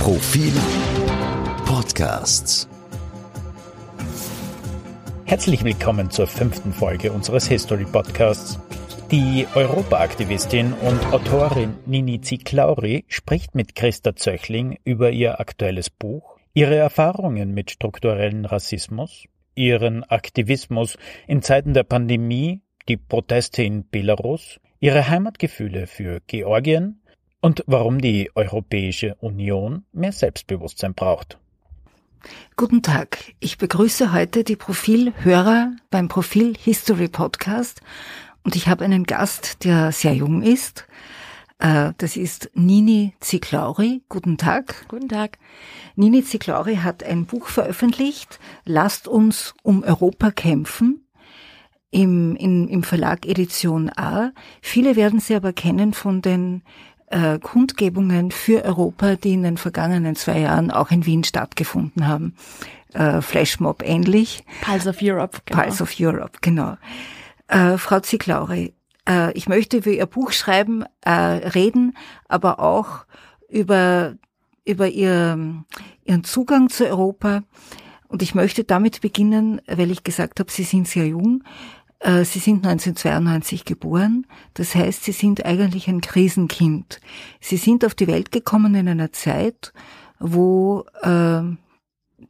Profil Podcasts. Herzlich willkommen zur fünften Folge unseres History Podcasts. Die Europaaktivistin und Autorin Nini Ziklauri spricht mit Christa Zöchling über ihr aktuelles Buch, ihre Erfahrungen mit strukturellen Rassismus, ihren Aktivismus in Zeiten der Pandemie, die Proteste in Belarus, ihre Heimatgefühle für Georgien und warum die Europäische Union mehr Selbstbewusstsein braucht. Guten Tag. Ich begrüße heute die Profilhörer beim Profil History Podcast und ich habe einen Gast, der sehr jung ist. Äh, das ist Nini Ziklauri. Guten Tag. Guten Tag. Nini Ziklauri hat ein Buch veröffentlicht, Lasst uns um Europa kämpfen, im, in, im Verlag Edition A. Viele werden sie aber kennen von den äh, Kundgebungen für Europa, die in den vergangenen zwei Jahren auch in Wien stattgefunden haben. Äh, Flashmob ähnlich. Pulse of Europe. Genau. Pulse of Europe, genau. Äh, Frau Ziklauri, äh, ich möchte über Ihr Buch schreiben, äh, reden, aber auch über, über ihr, Ihren Zugang zu Europa. Und ich möchte damit beginnen, weil ich gesagt habe, Sie sind sehr jung. Äh, Sie sind 1992 geboren, das heißt, Sie sind eigentlich ein Krisenkind. Sie sind auf die Welt gekommen in einer Zeit, wo äh,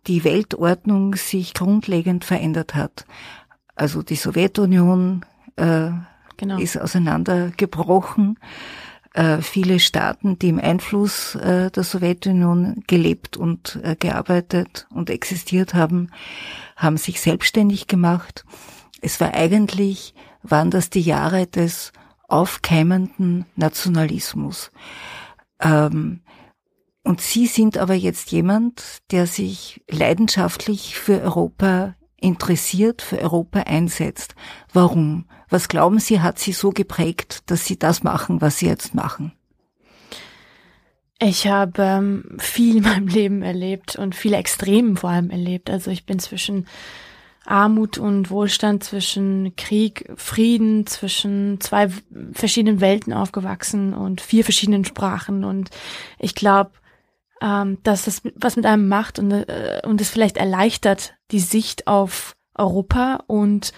die Weltordnung sich grundlegend verändert hat. Also die Sowjetunion äh, genau. ist auseinandergebrochen. Äh, viele Staaten, die im Einfluss äh, der Sowjetunion gelebt und äh, gearbeitet und existiert haben, haben sich selbstständig gemacht. Es war eigentlich, waren das die Jahre des aufkeimenden Nationalismus. Ähm, und Sie sind aber jetzt jemand, der sich leidenschaftlich für Europa interessiert, für Europa einsetzt. Warum? Was glauben Sie, hat Sie so geprägt, dass Sie das machen, was Sie jetzt machen? Ich habe ähm, viel in meinem Leben erlebt und viele Extremen vor allem erlebt. Also ich bin zwischen Armut und Wohlstand, zwischen Krieg, Frieden, zwischen zwei verschiedenen Welten aufgewachsen und vier verschiedenen Sprachen. Und ich glaube, ähm, dass das was mit einem macht und, äh, und es vielleicht erleichtert die Sicht auf Europa und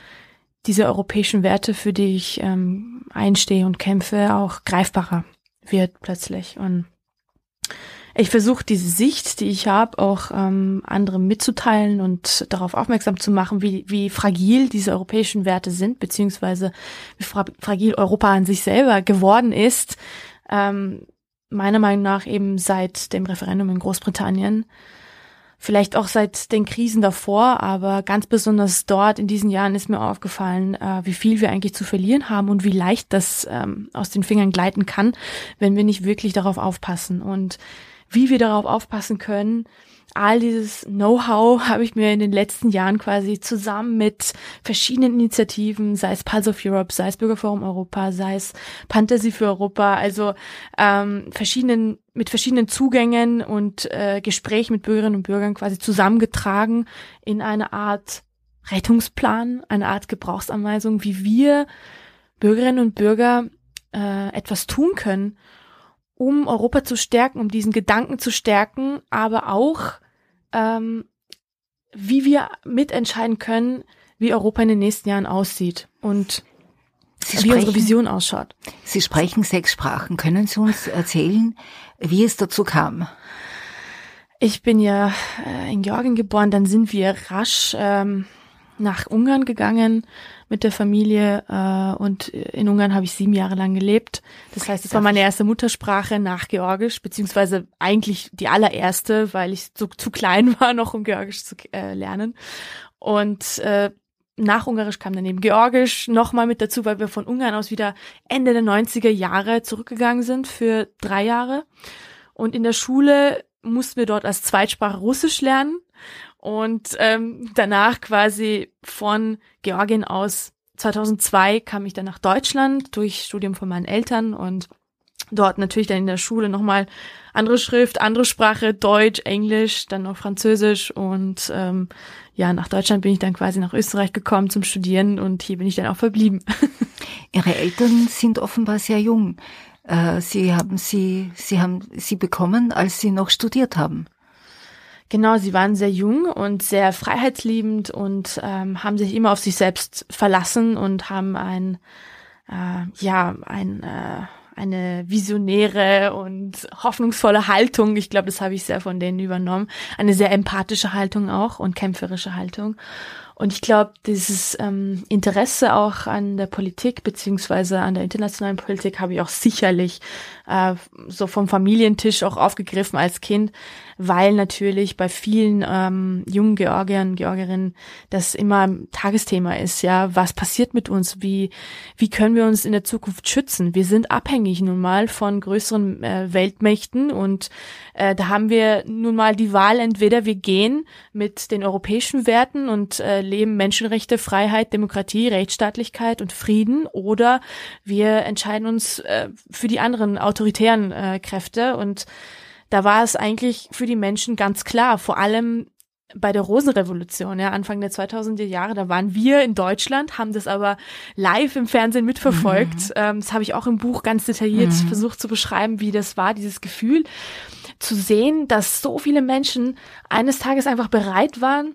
diese europäischen Werte, für die ich ähm, einstehe und kämpfe, auch greifbarer wird plötzlich. Und ich versuche diese Sicht, die ich habe, auch ähm, anderen mitzuteilen und darauf aufmerksam zu machen, wie, wie fragil diese europäischen Werte sind, beziehungsweise wie fra fragil Europa an sich selber geworden ist. Ähm, meiner Meinung nach eben seit dem Referendum in Großbritannien. Vielleicht auch seit den Krisen davor, aber ganz besonders dort in diesen Jahren ist mir aufgefallen, äh, wie viel wir eigentlich zu verlieren haben und wie leicht das ähm, aus den Fingern gleiten kann, wenn wir nicht wirklich darauf aufpassen. Und wie wir darauf aufpassen können, all dieses Know-how habe ich mir in den letzten Jahren quasi zusammen mit verschiedenen Initiativen, sei es Pulse of Europe, sei es Bürgerforum Europa, sei es Fantasy für Europa, also ähm, verschiedenen mit verschiedenen Zugängen und äh, Gesprächen mit Bürgerinnen und Bürgern quasi zusammengetragen in eine Art Rettungsplan, eine Art Gebrauchsanweisung, wie wir Bürgerinnen und Bürger äh, etwas tun können, um Europa zu stärken, um diesen Gedanken zu stärken, aber auch, ähm, wie wir mitentscheiden können, wie Europa in den nächsten Jahren aussieht und Sie wie sprechen, unsere Vision ausschaut. Sie sprechen sechs Sprachen. Können Sie uns erzählen, wie es dazu kam? Ich bin ja äh, in Georgien geboren, dann sind wir rasch ähm, nach Ungarn gegangen mit der Familie äh, und in Ungarn habe ich sieben Jahre lang gelebt. Das heißt, es war meine erste Muttersprache nach Georgisch, beziehungsweise eigentlich die allererste, weil ich so zu klein war, noch um Georgisch zu äh, lernen. Und äh, nach Ungarisch kam dann eben Georgisch nochmal mit dazu, weil wir von Ungarn aus wieder Ende der 90er Jahre zurückgegangen sind für drei Jahre. Und in der Schule mussten wir dort als Zweitsprache Russisch lernen. Und ähm, danach quasi von Georgien aus 2002 kam ich dann nach Deutschland durch Studium von meinen Eltern und dort natürlich dann in der Schule nochmal andere Schrift, andere Sprache, Deutsch, Englisch, dann noch Französisch und ähm, ja, nach Deutschland bin ich dann quasi nach Österreich gekommen zum Studieren und hier bin ich dann auch verblieben. Ihre Eltern sind offenbar sehr jung. Äh, sie haben sie, sie haben sie bekommen, als Sie noch studiert haben. Genau, sie waren sehr jung und sehr freiheitsliebend und ähm, haben sich immer auf sich selbst verlassen und haben ein, äh, ja, ein, äh, eine visionäre und hoffnungsvolle Haltung. Ich glaube, das habe ich sehr von denen übernommen. Eine sehr empathische Haltung auch und kämpferische Haltung. Und ich glaube, dieses ähm, Interesse auch an der Politik beziehungsweise an der internationalen Politik habe ich auch sicherlich äh, so vom Familientisch auch aufgegriffen als Kind, weil natürlich bei vielen ähm, jungen Georgiern, Georgierinnen das immer Tagesthema ist, ja, was passiert mit uns, wie, wie können wir uns in der Zukunft schützen? Wir sind abhängig nun mal von größeren äh, Weltmächten und äh, da haben wir nun mal die Wahl, entweder wir gehen mit den europäischen Werten und äh, leben Menschenrechte, Freiheit, Demokratie, Rechtsstaatlichkeit und Frieden oder wir entscheiden uns äh, für die anderen autoritären äh, Kräfte und da war es eigentlich für die Menschen ganz klar, vor allem bei der Rosenrevolution, ja, Anfang der 2000er Jahre, da waren wir in Deutschland, haben das aber live im Fernsehen mitverfolgt. Mhm. Ähm, das habe ich auch im Buch ganz detailliert mhm. versucht zu beschreiben, wie das war, dieses Gefühl zu sehen, dass so viele Menschen eines Tages einfach bereit waren,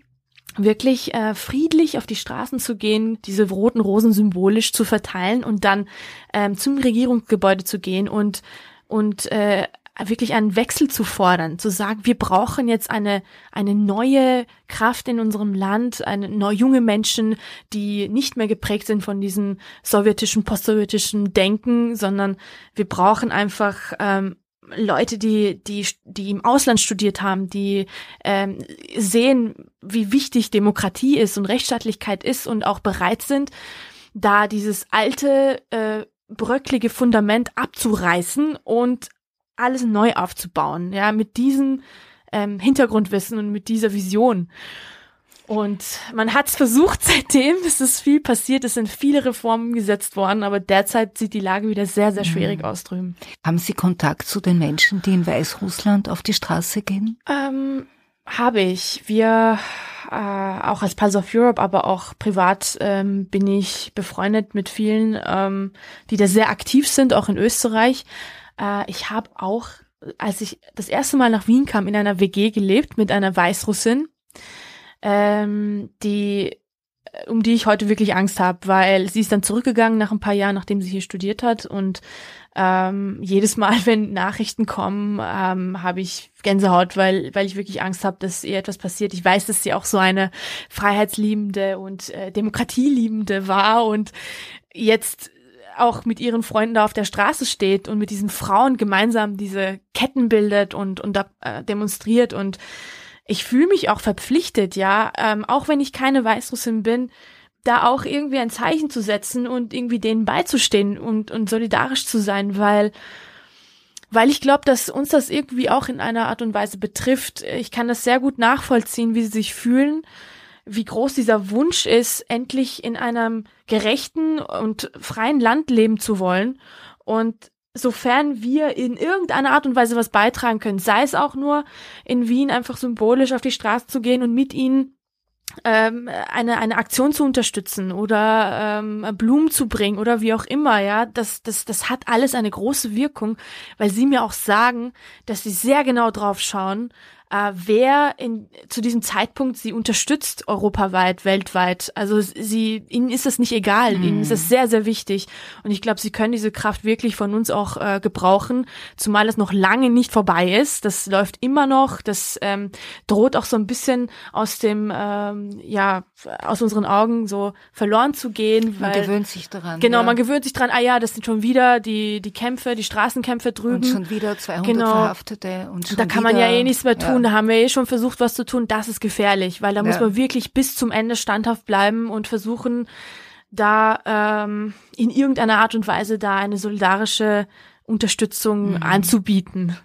wirklich äh, friedlich auf die Straßen zu gehen, diese roten Rosen symbolisch zu verteilen und dann ähm, zum Regierungsgebäude zu gehen und und äh, wirklich einen Wechsel zu fordern, zu sagen, wir brauchen jetzt eine, eine neue Kraft in unserem Land, eine neue junge Menschen, die nicht mehr geprägt sind von diesem sowjetischen, postsowjetischen Denken, sondern wir brauchen einfach ähm, Leute, die, die, die im Ausland studiert haben, die ähm, sehen, wie wichtig Demokratie ist und Rechtsstaatlichkeit ist und auch bereit sind, da dieses alte, äh, bröcklige Fundament abzureißen und alles neu aufzubauen, ja, mit diesem ähm, Hintergrundwissen und mit dieser Vision. Und man hat es versucht seitdem, es ist viel passiert, es sind viele Reformen gesetzt worden, aber derzeit sieht die Lage wieder sehr, sehr schwierig mhm. aus drüben. Haben Sie Kontakt zu den Menschen, die in Weißrussland auf die Straße gehen? Ähm, habe ich. Wir, äh, auch als Pulse of Europe, aber auch privat ähm, bin ich befreundet mit vielen, ähm, die da sehr aktiv sind, auch in Österreich. Äh, ich habe auch, als ich das erste Mal nach Wien kam, in einer WG gelebt mit einer Weißrussin, ähm, die äh, um die ich heute wirklich Angst habe, weil sie ist dann zurückgegangen nach ein paar Jahren, nachdem sie hier studiert hat und ähm, jedes Mal, wenn Nachrichten kommen, ähm, habe ich Gänsehaut, weil weil ich wirklich Angst habe, dass ihr etwas passiert. Ich weiß, dass sie auch so eine freiheitsliebende und äh, demokratieliebende war und jetzt auch mit ihren Freunden da auf der Straße steht und mit diesen Frauen gemeinsam diese Ketten bildet und, und da, äh, demonstriert. Und ich fühle mich auch verpflichtet, ja, ähm, auch wenn ich keine Weißrussin bin, da auch irgendwie ein Zeichen zu setzen und irgendwie denen beizustehen und, und solidarisch zu sein, weil weil ich glaube, dass uns das irgendwie auch in einer Art und Weise betrifft. Ich kann das sehr gut nachvollziehen, wie sie sich fühlen wie groß dieser Wunsch ist, endlich in einem gerechten und freien Land leben zu wollen. Und sofern wir in irgendeiner Art und Weise was beitragen können, sei es auch nur in Wien einfach symbolisch auf die Straße zu gehen und mit ihnen ähm, eine eine Aktion zu unterstützen oder ähm, Blumen zu bringen oder wie auch immer, ja, das das das hat alles eine große Wirkung, weil sie mir auch sagen, dass sie sehr genau drauf schauen, äh, wer in, zu diesem Zeitpunkt sie unterstützt, europaweit, weltweit. Also sie, ihnen ist es nicht egal, mhm. ihnen ist es sehr, sehr wichtig. Und ich glaube, sie können diese Kraft wirklich von uns auch äh, gebrauchen, zumal es noch lange nicht vorbei ist. Das läuft immer noch, das ähm, droht auch so ein bisschen aus dem, ähm, ja, aus unseren Augen so verloren zu gehen. Weil, man gewöhnt sich daran. Genau, ja. man gewöhnt sich dran, ah ja, das sind schon wieder die, die Kämpfe, die Straßenkämpfe drüben. Und schon wieder 200 genau. Verhaftete. Und schon da kann man ja eh nichts mehr tun. Ja tun, da haben wir eh schon versucht, was zu tun, das ist gefährlich, weil da ja. muss man wirklich bis zum Ende standhaft bleiben und versuchen, da ähm, in irgendeiner Art und Weise da eine solidarische Unterstützung mhm. anzubieten.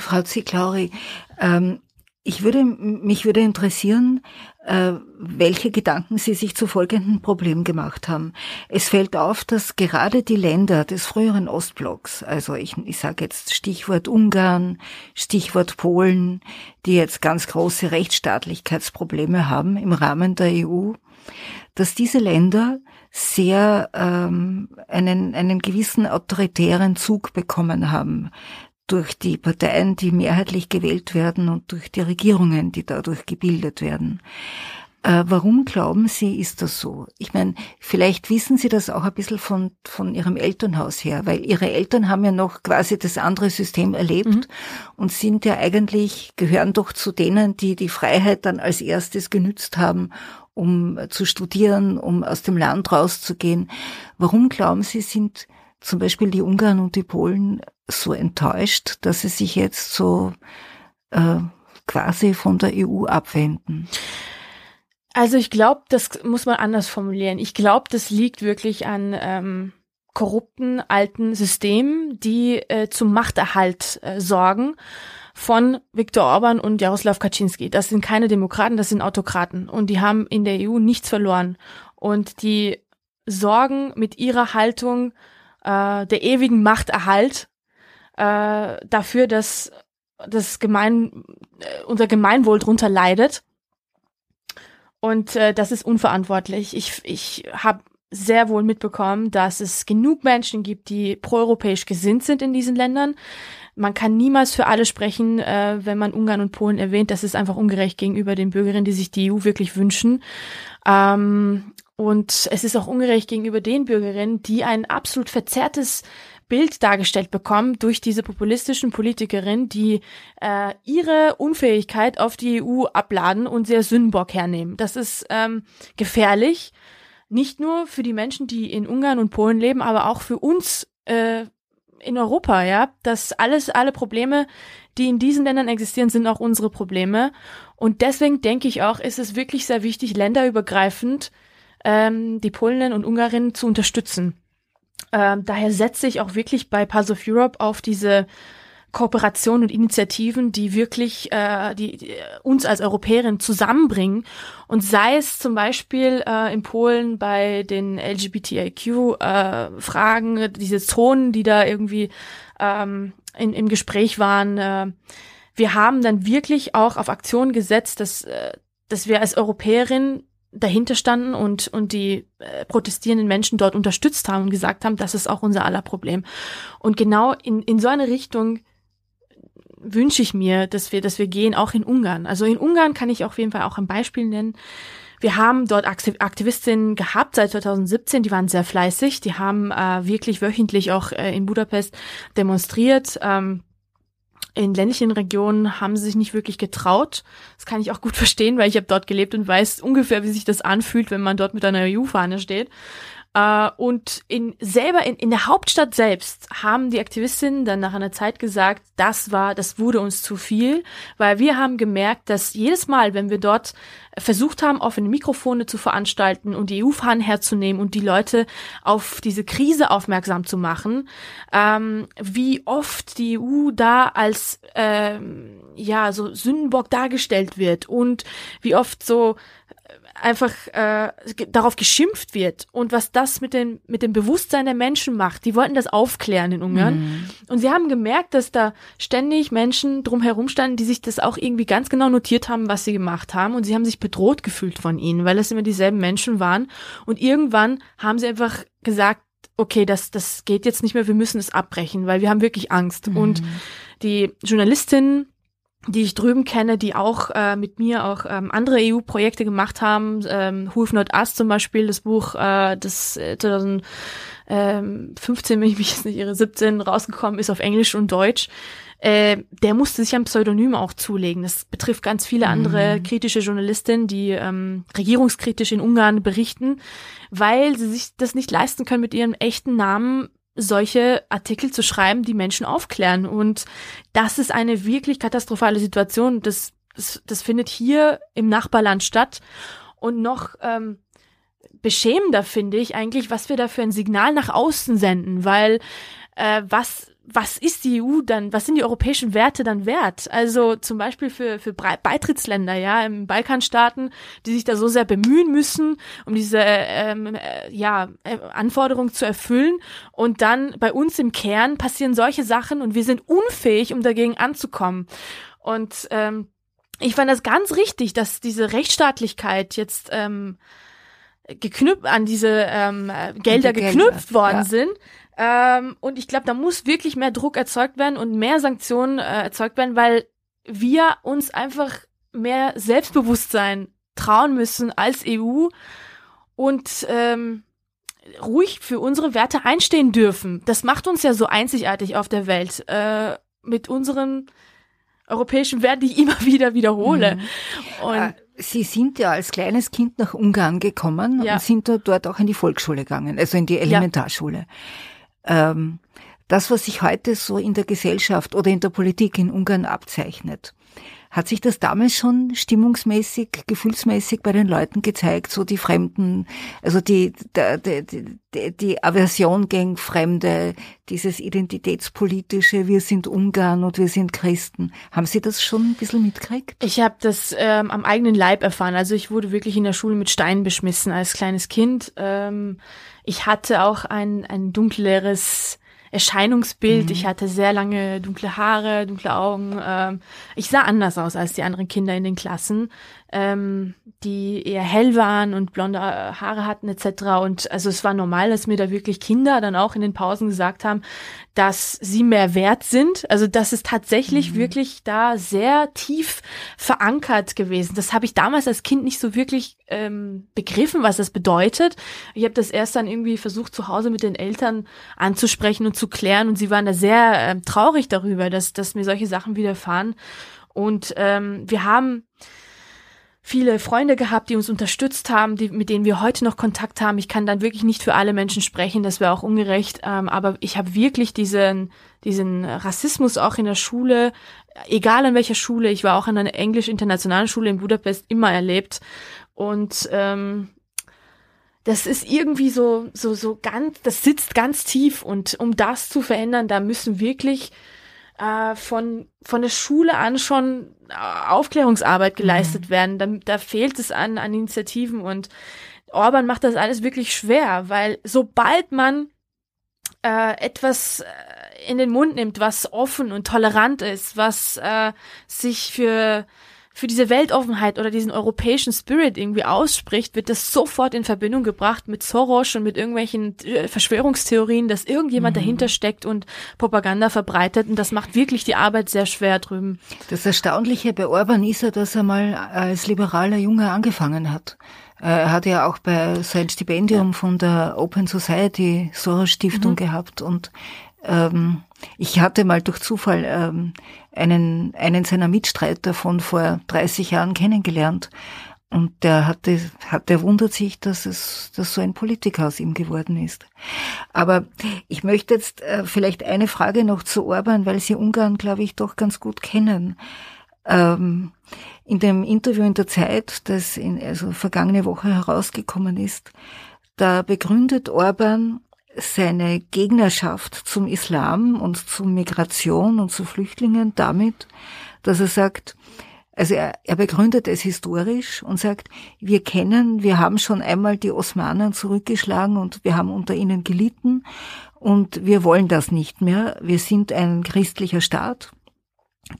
Frau Ziklauri, ähm, ich würde, mich würde interessieren, welche Gedanken Sie sich zu folgendem Problem gemacht haben. Es fällt auf, dass gerade die Länder des früheren Ostblocks, also ich, ich sage jetzt Stichwort Ungarn, Stichwort Polen, die jetzt ganz große Rechtsstaatlichkeitsprobleme haben im Rahmen der EU, dass diese Länder sehr ähm, einen, einen gewissen autoritären Zug bekommen haben durch die Parteien, die mehrheitlich gewählt werden und durch die Regierungen, die dadurch gebildet werden. Äh, warum glauben Sie, ist das so? Ich meine, vielleicht wissen Sie das auch ein bisschen von, von Ihrem Elternhaus her, weil Ihre Eltern haben ja noch quasi das andere System erlebt mhm. und sind ja eigentlich, gehören doch zu denen, die die Freiheit dann als erstes genützt haben, um zu studieren, um aus dem Land rauszugehen. Warum glauben Sie, sind zum Beispiel die Ungarn und die Polen so enttäuscht, dass sie sich jetzt so äh, quasi von der EU abwenden? Also ich glaube, das muss man anders formulieren. Ich glaube, das liegt wirklich an ähm, korrupten alten Systemen, die äh, zum Machterhalt äh, sorgen von Viktor Orban und Jaroslav Kaczynski. Das sind keine Demokraten, das sind Autokraten und die haben in der EU nichts verloren und die sorgen mit ihrer Haltung äh, der ewigen Machterhalt äh, dafür, dass das Gemein, äh, unser Gemeinwohl drunter leidet und äh, das ist unverantwortlich. Ich, ich habe sehr wohl mitbekommen, dass es genug Menschen gibt, die proeuropäisch gesinnt sind in diesen Ländern. Man kann niemals für alle sprechen, äh, wenn man Ungarn und Polen erwähnt. Das ist einfach ungerecht gegenüber den Bürgerinnen, die sich die EU wirklich wünschen. Ähm, und es ist auch ungerecht gegenüber den Bürgerinnen, die ein absolut verzerrtes Bild dargestellt bekommen durch diese populistischen Politikerinnen, die äh, ihre Unfähigkeit auf die EU abladen und sehr Sündenbock hernehmen. Das ist ähm, gefährlich, nicht nur für die Menschen, die in Ungarn und Polen leben, aber auch für uns äh, in Europa, ja. Das alles, alle Probleme, die in diesen Ländern existieren, sind auch unsere Probleme. Und deswegen denke ich auch, ist es wirklich sehr wichtig, länderübergreifend ähm, die Polen und Ungarinnen zu unterstützen. Ähm, daher setze ich auch wirklich bei Pulse of Europe auf diese Kooperationen und Initiativen, die wirklich äh, die, die uns als Europäerin zusammenbringen. Und sei es zum Beispiel äh, in Polen bei den LGBTIQ-Fragen, äh, diese Zonen, die da irgendwie ähm, in, im Gespräch waren. Äh, wir haben dann wirklich auch auf Aktionen gesetzt, dass, äh, dass wir als Europäerin dahinter standen und, und die äh, protestierenden Menschen dort unterstützt haben und gesagt haben, das ist auch unser aller Problem. Und genau in, in so eine Richtung wünsche ich mir, dass wir, dass wir gehen, auch in Ungarn. Also in Ungarn kann ich auf jeden Fall auch ein Beispiel nennen. Wir haben dort Aktivistinnen gehabt seit 2017, die waren sehr fleißig, die haben äh, wirklich wöchentlich auch äh, in Budapest demonstriert. Ähm, in ländlichen Regionen haben sie sich nicht wirklich getraut. Das kann ich auch gut verstehen, weil ich habe dort gelebt und weiß ungefähr, wie sich das anfühlt, wenn man dort mit einer EU-Fahne steht. Uh, und in selber in, in der Hauptstadt selbst haben die Aktivistinnen dann nach einer Zeit gesagt, das war, das wurde uns zu viel, weil wir haben gemerkt, dass jedes Mal, wenn wir dort versucht haben, offene Mikrofone zu veranstalten und die EU-Fahnen herzunehmen und die Leute auf diese Krise aufmerksam zu machen, ähm, wie oft die EU da als ähm, ja so Sündenbock dargestellt wird und wie oft so einfach äh, darauf geschimpft wird und was das mit dem mit dem Bewusstsein der Menschen macht. Die wollten das aufklären in Ungarn mhm. und sie haben gemerkt, dass da ständig Menschen drumherum standen, die sich das auch irgendwie ganz genau notiert haben, was sie gemacht haben und sie haben sich bedroht gefühlt von ihnen, weil es immer dieselben Menschen waren und irgendwann haben sie einfach gesagt, okay, das das geht jetzt nicht mehr, wir müssen es abbrechen, weil wir haben wirklich Angst mhm. und die Journalistin die ich drüben kenne, die auch äh, mit mir auch ähm, andere EU-Projekte gemacht haben. Ähm, Who If Not Us zum Beispiel, das Buch, äh, das äh, 2015, wenn ich mich jetzt nicht irre, 17 rausgekommen ist auf Englisch und Deutsch. Äh, der musste sich ein Pseudonym auch zulegen. Das betrifft ganz viele andere mhm. kritische Journalistinnen, die ähm, regierungskritisch in Ungarn berichten, weil sie sich das nicht leisten können, mit ihrem echten Namen solche Artikel zu schreiben, die Menschen aufklären. Und das ist eine wirklich katastrophale Situation. Das, das, das findet hier im Nachbarland statt. Und noch ähm, beschämender finde ich eigentlich, was wir da für ein Signal nach außen senden, weil äh, was was ist die EU dann, was sind die europäischen Werte dann wert? Also zum Beispiel für, für Beitrittsländer, ja, im Balkanstaaten, die sich da so sehr bemühen müssen, um diese ähm, äh, ja, äh, Anforderungen zu erfüllen. Und dann bei uns im Kern passieren solche Sachen und wir sind unfähig, um dagegen anzukommen. Und ähm, ich fand das ganz richtig, dass diese Rechtsstaatlichkeit jetzt ähm, geknüpft, an diese ähm, Gelder die geknüpft Gelder, worden ja. sind. Ähm, und ich glaube, da muss wirklich mehr Druck erzeugt werden und mehr Sanktionen äh, erzeugt werden, weil wir uns einfach mehr Selbstbewusstsein trauen müssen als EU und ähm, ruhig für unsere Werte einstehen dürfen. Das macht uns ja so einzigartig auf der Welt äh, mit unseren europäischen Werten, die ich immer wieder wiederhole. Und Äh, Sie sind ja als kleines Kind nach Ungarn gekommen Ja. und sind dort auch in die Volksschule gegangen, also in die Elementarschule. Ähm, das, was sich heute so in der Gesellschaft oder in der Politik in Ungarn abzeichnet, hat sich das damals schon stimmungsmäßig, gefühlsmäßig bei den Leuten gezeigt, so die Fremden, also die, die, die, die, Aversion gegen Fremde, dieses identitätspolitische, wir sind Ungarn und wir sind Christen. Haben Sie das schon ein bisschen mitgekriegt? Ich habe das ähm, am eigenen Leib erfahren. Also ich wurde wirklich in der Schule mit Steinen beschmissen als kleines Kind. Ähm, ich hatte auch ein, ein dunkleres Erscheinungsbild. Ich hatte sehr lange dunkle Haare, dunkle Augen. Ähm, ich sah anders aus als die anderen Kinder in den Klassen, ähm, die eher hell waren und blonde äh, Haare hatten etc. Und also es war normal, dass mir da wirklich Kinder dann auch in den Pausen gesagt haben, dass sie mehr wert sind. Also das ist tatsächlich wirklich da sehr tief verankert gewesen. Das habe ich damals als Kind nicht so wirklich ähm, begriffen, was das bedeutet. Ich habe das erst dann irgendwie versucht, zu Hause mit den Eltern anzusprechen und zu klären. Und sie waren da sehr ähm, traurig darüber, dass, dass mir solche Sachen widerfahren. Und ähm, wir haben viele Freunde gehabt, die uns unterstützt haben, die, mit denen wir heute noch Kontakt haben. Ich kann dann wirklich nicht für alle Menschen sprechen, das wäre auch ungerecht, ähm, aber ich habe wirklich diesen, diesen Rassismus auch in der Schule, egal an welcher Schule, ich war auch an einer englisch-internationalen Schule in Budapest immer erlebt. Und ähm, das ist irgendwie so, so, so ganz, das sitzt ganz tief. Und um das zu verändern, da müssen wirklich äh, von, von der Schule an schon äh, Aufklärungsarbeit geleistet werden. Da, da fehlt es an, an Initiativen und Orban macht das alles wirklich schwer, weil sobald man äh, etwas äh, in den Mund nimmt, was offen und tolerant ist, was äh, sich für für diese Weltoffenheit oder diesen europäischen Spirit irgendwie ausspricht, wird das sofort in Verbindung gebracht mit Soros und mit irgendwelchen äh, Verschwörungstheorien, dass irgendjemand dahinter steckt und Propaganda verbreitet. Und das macht wirklich die Arbeit sehr schwer drüben. Das Erstaunliche bei Orban ist ja, dass er mal als liberaler Junge angefangen hat. Er hat ja auch bei sein Stipendium von der Open Society Soros Stiftung gehabt und ähm, ich hatte mal durch Zufall ähm, einen, einen seiner Mitstreiter von vor 30 Jahren kennengelernt. Und der hatte, hat, der wundert sich, dass es, dass so ein Politiker aus ihm geworden ist. Aber ich möchte jetzt äh, vielleicht eine Frage noch zu Orban, weil Sie Ungarn, glaube ich, doch ganz gut kennen. Ähm, in dem Interview in der Zeit, das in, also vergangene Woche herausgekommen ist, da begründet Orban seine Gegnerschaft zum Islam und zu Migration und zu Flüchtlingen damit, dass er sagt, also er, er begründet es historisch und sagt, wir kennen, wir haben schon einmal die Osmanen zurückgeschlagen und wir haben unter ihnen gelitten und wir wollen das nicht mehr. Wir sind ein christlicher Staat.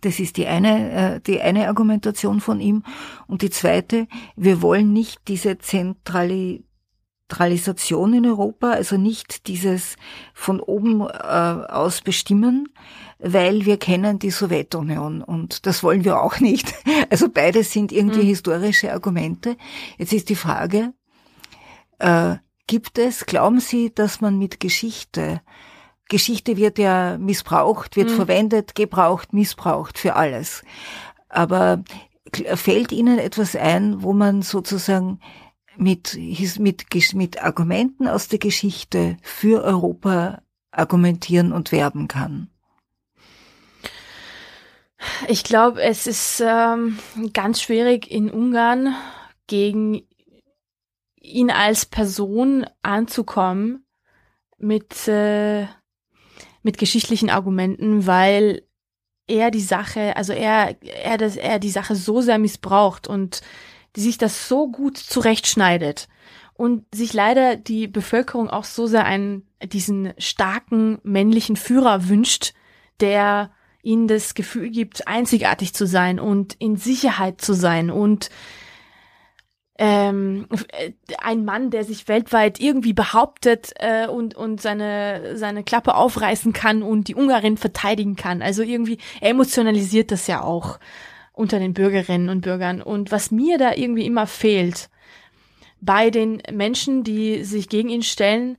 Das ist die eine, äh, die eine Argumentation von ihm. Und die zweite, wir wollen nicht diese Zentrali Zentralisation in Europa, also nicht dieses von oben äh, aus bestimmen, weil wir kennen die Sowjetunion und das wollen wir auch nicht. Also beides sind irgendwie Mhm. historische Argumente. Jetzt ist die Frage, äh, gibt es, glauben Sie, dass man mit Geschichte, Geschichte wird ja missbraucht, wird Mhm. verwendet, gebraucht, missbraucht für alles. Aber fällt Ihnen etwas ein, wo man sozusagen mit, mit, mit Argumenten aus der Geschichte für Europa argumentieren und werben kann? Ich glaube, es ist ähm, ganz schwierig in Ungarn gegen ihn als Person anzukommen mit, äh, mit geschichtlichen Argumenten, weil er die Sache, also er, er, das, er die Sache so sehr missbraucht und die sich das so gut zurechtschneidet und sich leider die Bevölkerung auch so sehr einen, diesen starken männlichen Führer wünscht, der ihnen das Gefühl gibt, einzigartig zu sein und in Sicherheit zu sein und ähm, ein Mann, der sich weltweit irgendwie behauptet äh, und und seine seine Klappe aufreißen kann und die Ungarin verteidigen kann. Also irgendwie emotionalisiert das ja auch unter den Bürgerinnen und Bürgern. Und was mir da irgendwie immer fehlt bei den Menschen, die sich gegen ihn stellen,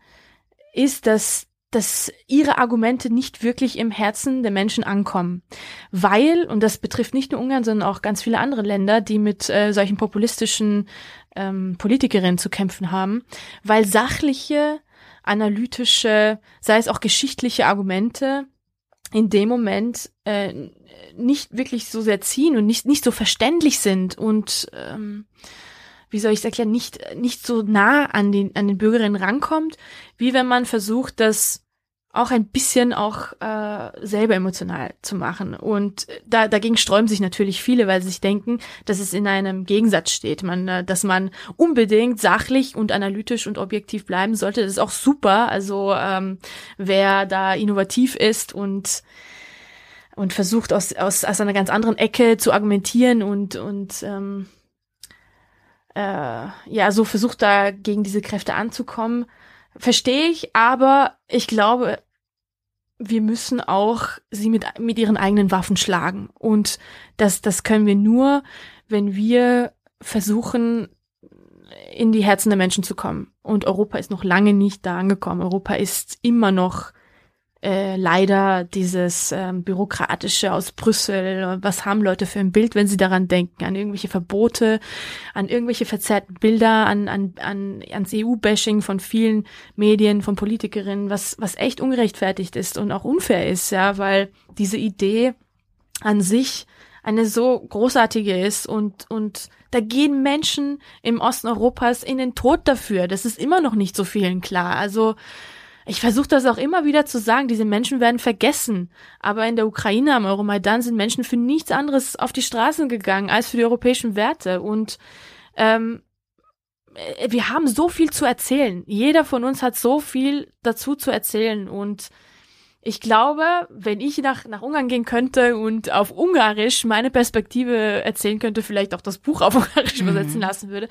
ist, dass dass ihre Argumente nicht wirklich im Herzen der Menschen ankommen. Weil, und das betrifft nicht nur Ungarn, sondern auch ganz viele andere Länder, die mit äh, solchen populistischen ähm, Politikerinnen zu kämpfen haben, weil sachliche, analytische, sei es auch geschichtliche Argumente in dem Moment äh, nicht wirklich so sehr ziehen und nicht, nicht so verständlich sind und ähm, wie soll ich es erklären, nicht, nicht so nah an den, an den Bürgerinnen rankommt, wie wenn man versucht, das auch ein bisschen auch äh, selber emotional zu machen. Und da, dagegen sträuben sich natürlich viele, weil sie sich denken, dass es in einem Gegensatz steht. Man, äh, dass man unbedingt sachlich und analytisch und objektiv bleiben sollte. Das ist auch super. Also ähm, wer da innovativ ist und und versucht aus, aus, aus einer ganz anderen Ecke zu argumentieren und, und ähm, äh, ja, so versucht da gegen diese Kräfte anzukommen. Verstehe ich, aber ich glaube, wir müssen auch sie mit, mit ihren eigenen Waffen schlagen. Und das, das können wir nur, wenn wir versuchen, in die Herzen der Menschen zu kommen. Und Europa ist noch lange nicht da angekommen. Europa ist immer noch äh, leider dieses ähm, bürokratische aus Brüssel. Was haben Leute für ein Bild, wenn sie daran denken? An irgendwelche Verbote, an irgendwelche verzerrten Bilder, an, an, an ans EU-Bashing von vielen Medien, von Politikerinnen, was, was echt ungerechtfertigt ist und auch unfair ist, ja, weil diese Idee an sich eine so großartige ist und, und da gehen Menschen im Osten Europas in den Tod dafür. Das ist immer noch nicht so vielen klar. Also, ich versuche das auch immer wieder zu sagen, diese Menschen werden vergessen. Aber in der Ukraine am Euromaidan sind Menschen für nichts anderes auf die Straßen gegangen als für die europäischen Werte. Und ähm, äh, wir haben so viel zu erzählen. Jeder von uns hat so viel dazu zu erzählen. Und ich glaube, wenn ich nach, nach Ungarn gehen könnte und auf Ungarisch meine Perspektive erzählen könnte, vielleicht auch das Buch auf Ungarisch mhm. übersetzen lassen würde,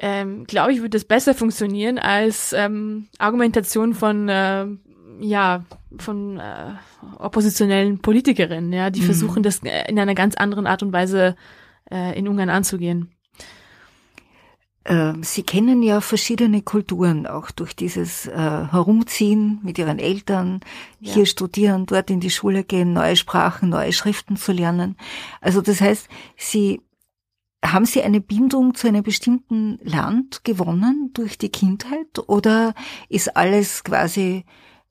ähm, glaube ich, würde es besser funktionieren als ähm, Argumentation von äh, ja von äh, oppositionellen Politikerinnen, ja, die mhm. versuchen das äh, in einer ganz anderen Art und Weise äh, in Ungarn anzugehen. Ähm, Sie kennen ja verschiedene Kulturen, auch durch dieses äh, Herumziehen mit Ihren Eltern, ja. hier studieren, dort in die Schule gehen, neue Sprachen, neue Schriften zu lernen. Also das heißt, Sie haben Sie eine Bindung zu einem bestimmten Land gewonnen durch die Kindheit oder ist alles quasi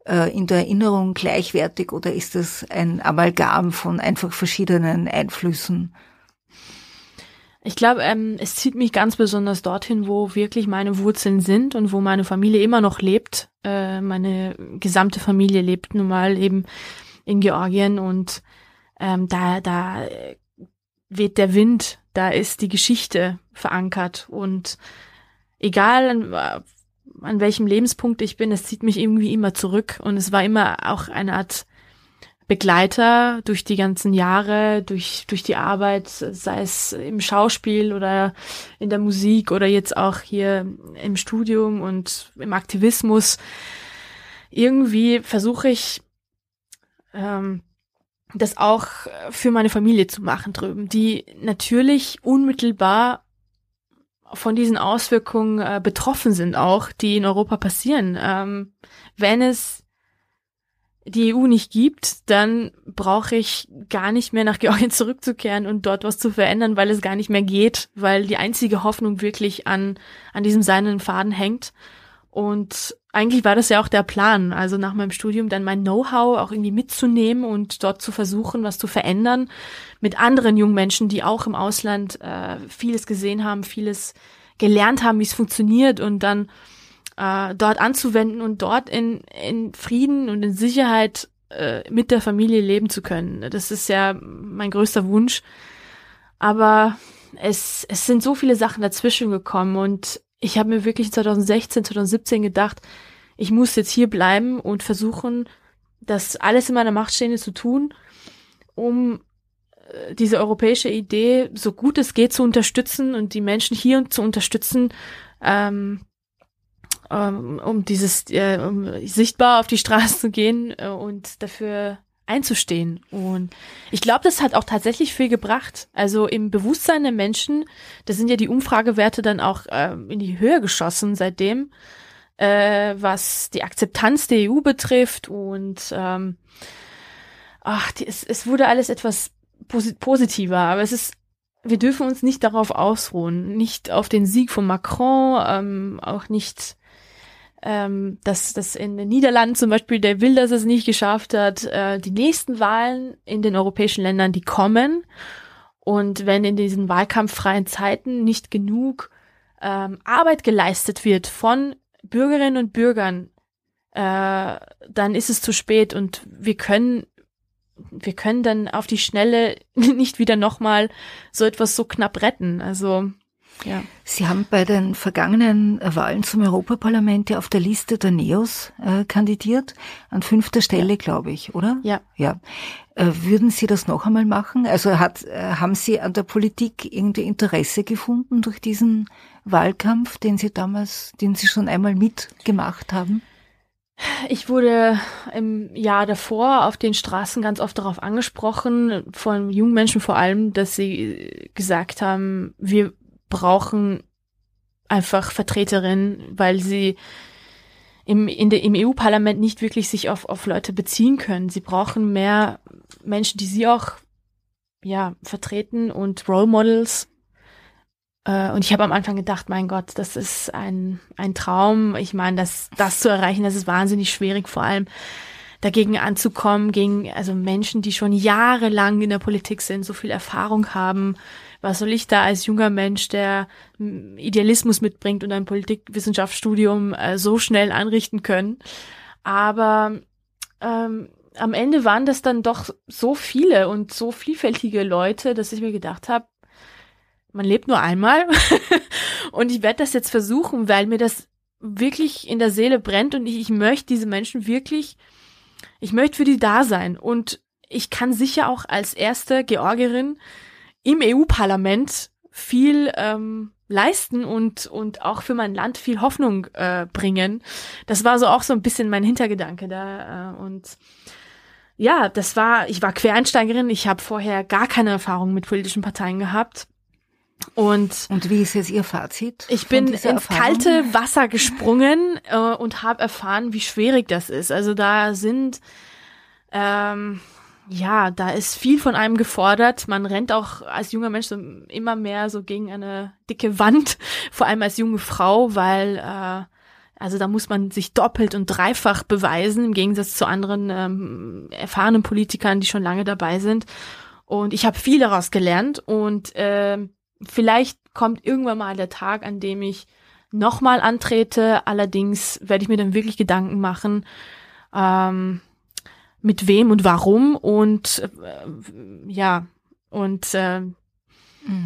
äh, in der Erinnerung gleichwertig oder ist das ein Amalgam von einfach verschiedenen Einflüssen? Ich glaube, ähm, es zieht mich ganz besonders dorthin, wo wirklich meine Wurzeln sind und wo meine Familie immer noch lebt. Äh, meine gesamte Familie lebt nun mal eben in Georgien und ähm, da, da weht der Wind da ist die Geschichte verankert und egal an, an welchem Lebenspunkt ich bin, es zieht mich irgendwie immer zurück und es war immer auch eine Art Begleiter durch die ganzen Jahre, durch, durch die Arbeit, sei es im Schauspiel oder in der Musik oder jetzt auch hier im Studium und im Aktivismus. Irgendwie versuche ich, ähm, das auch für meine Familie zu machen drüben, die natürlich unmittelbar von diesen Auswirkungen äh, betroffen sind auch, die in Europa passieren. Ähm, wenn es die EU nicht gibt, dann brauche ich gar nicht mehr nach Georgien zurückzukehren und dort was zu verändern, weil es gar nicht mehr geht, weil die einzige Hoffnung wirklich an, an diesem seinen Faden hängt. Und eigentlich war das ja auch der Plan, also nach meinem Studium dann mein Know-how auch irgendwie mitzunehmen und dort zu versuchen, was zu verändern mit anderen jungen Menschen, die auch im Ausland äh, vieles gesehen haben, vieles gelernt haben, wie es funktioniert und dann äh, dort anzuwenden und dort in, in Frieden und in Sicherheit äh, mit der Familie leben zu können. Das ist ja mein größter Wunsch. Aber es, es sind so viele Sachen dazwischen gekommen und ich habe mir wirklich 2016, 2017 gedacht, ich muss jetzt hier bleiben und versuchen, das alles in meiner Macht Stehende zu tun, um diese europäische Idee so gut es geht zu unterstützen und die Menschen hier zu unterstützen, ähm, ähm, um dieses äh, um sichtbar auf die Straße zu gehen äh, und dafür einzustehen. Und ich glaube, das hat auch tatsächlich viel gebracht. Also im Bewusstsein der Menschen, da sind ja die Umfragewerte dann auch äh, in die Höhe geschossen seitdem, äh, was die Akzeptanz der EU betrifft. Und ähm, ach, die, es, es wurde alles etwas posit positiver, aber es ist wir dürfen uns nicht darauf ausruhen, nicht auf den Sieg von Macron, ähm, auch nicht ähm, dass das in den Niederlanden zum Beispiel der Wilders es nicht geschafft hat. Äh, die nächsten Wahlen in den europäischen Ländern, die kommen. Und wenn in diesen wahlkampffreien Zeiten nicht genug ähm, Arbeit geleistet wird von Bürgerinnen und Bürgern, äh, dann ist es zu spät und wir können wir können dann auf die Schnelle nicht wieder nochmal so etwas so knapp retten. Also ja. Sie haben bei den vergangenen Wahlen zum Europaparlament ja auf der Liste der Neos äh, kandidiert, an fünfter Stelle, ja. glaube ich, oder? Ja. Ja. Äh, würden Sie das noch einmal machen? Also hat, äh, haben Sie an der Politik irgendwie Interesse gefunden durch diesen Wahlkampf, den Sie damals, den Sie schon einmal mitgemacht haben? Ich wurde im Jahr davor auf den Straßen ganz oft darauf angesprochen, von jungen Menschen vor allem, dass sie gesagt haben, wir brauchen einfach Vertreterinnen, weil sie im, im EU-Parlament nicht wirklich sich auf, auf Leute beziehen können. Sie brauchen mehr Menschen, die sie auch ja, vertreten und Role Models. Äh, und ich habe am Anfang gedacht, mein Gott, das ist ein, ein Traum. Ich meine, das, das zu erreichen, das ist wahnsinnig schwierig, vor allem dagegen anzukommen, gegen also Menschen, die schon jahrelang in der Politik sind, so viel Erfahrung haben, was soll ich da als junger Mensch, der hm, Idealismus mitbringt und ein Politikwissenschaftsstudium äh, so schnell anrichten können. Aber ähm, am Ende waren das dann doch so viele und so vielfältige Leute, dass ich mir gedacht habe, man lebt nur einmal und ich werde das jetzt versuchen, weil mir das wirklich in der Seele brennt und ich, ich möchte diese Menschen wirklich, ich möchte für die da sein und ich kann sicher auch als erste Georgierin im EU-Parlament viel ähm, leisten und und auch für mein Land viel Hoffnung äh, bringen. Das war so auch so ein bisschen mein Hintergedanke da äh, und ja, das war ich war Quereinsteigerin, ich habe vorher gar keine Erfahrung mit politischen Parteien gehabt. Und, und wie ist jetzt Ihr Fazit? Ich bin ins Erfahrung? kalte Wasser gesprungen äh, und habe erfahren, wie schwierig das ist. Also da sind ähm, ja, da ist viel von einem gefordert. Man rennt auch als junger Mensch so immer mehr so gegen eine dicke Wand, vor allem als junge Frau, weil äh, also da muss man sich doppelt und dreifach beweisen im Gegensatz zu anderen ähm, erfahrenen Politikern, die schon lange dabei sind. Und ich habe viel daraus gelernt und äh, vielleicht kommt irgendwann mal der Tag, an dem ich nochmal antrete. Allerdings werde ich mir dann wirklich Gedanken machen. Ähm, mit wem und warum und äh, ja und äh, mhm.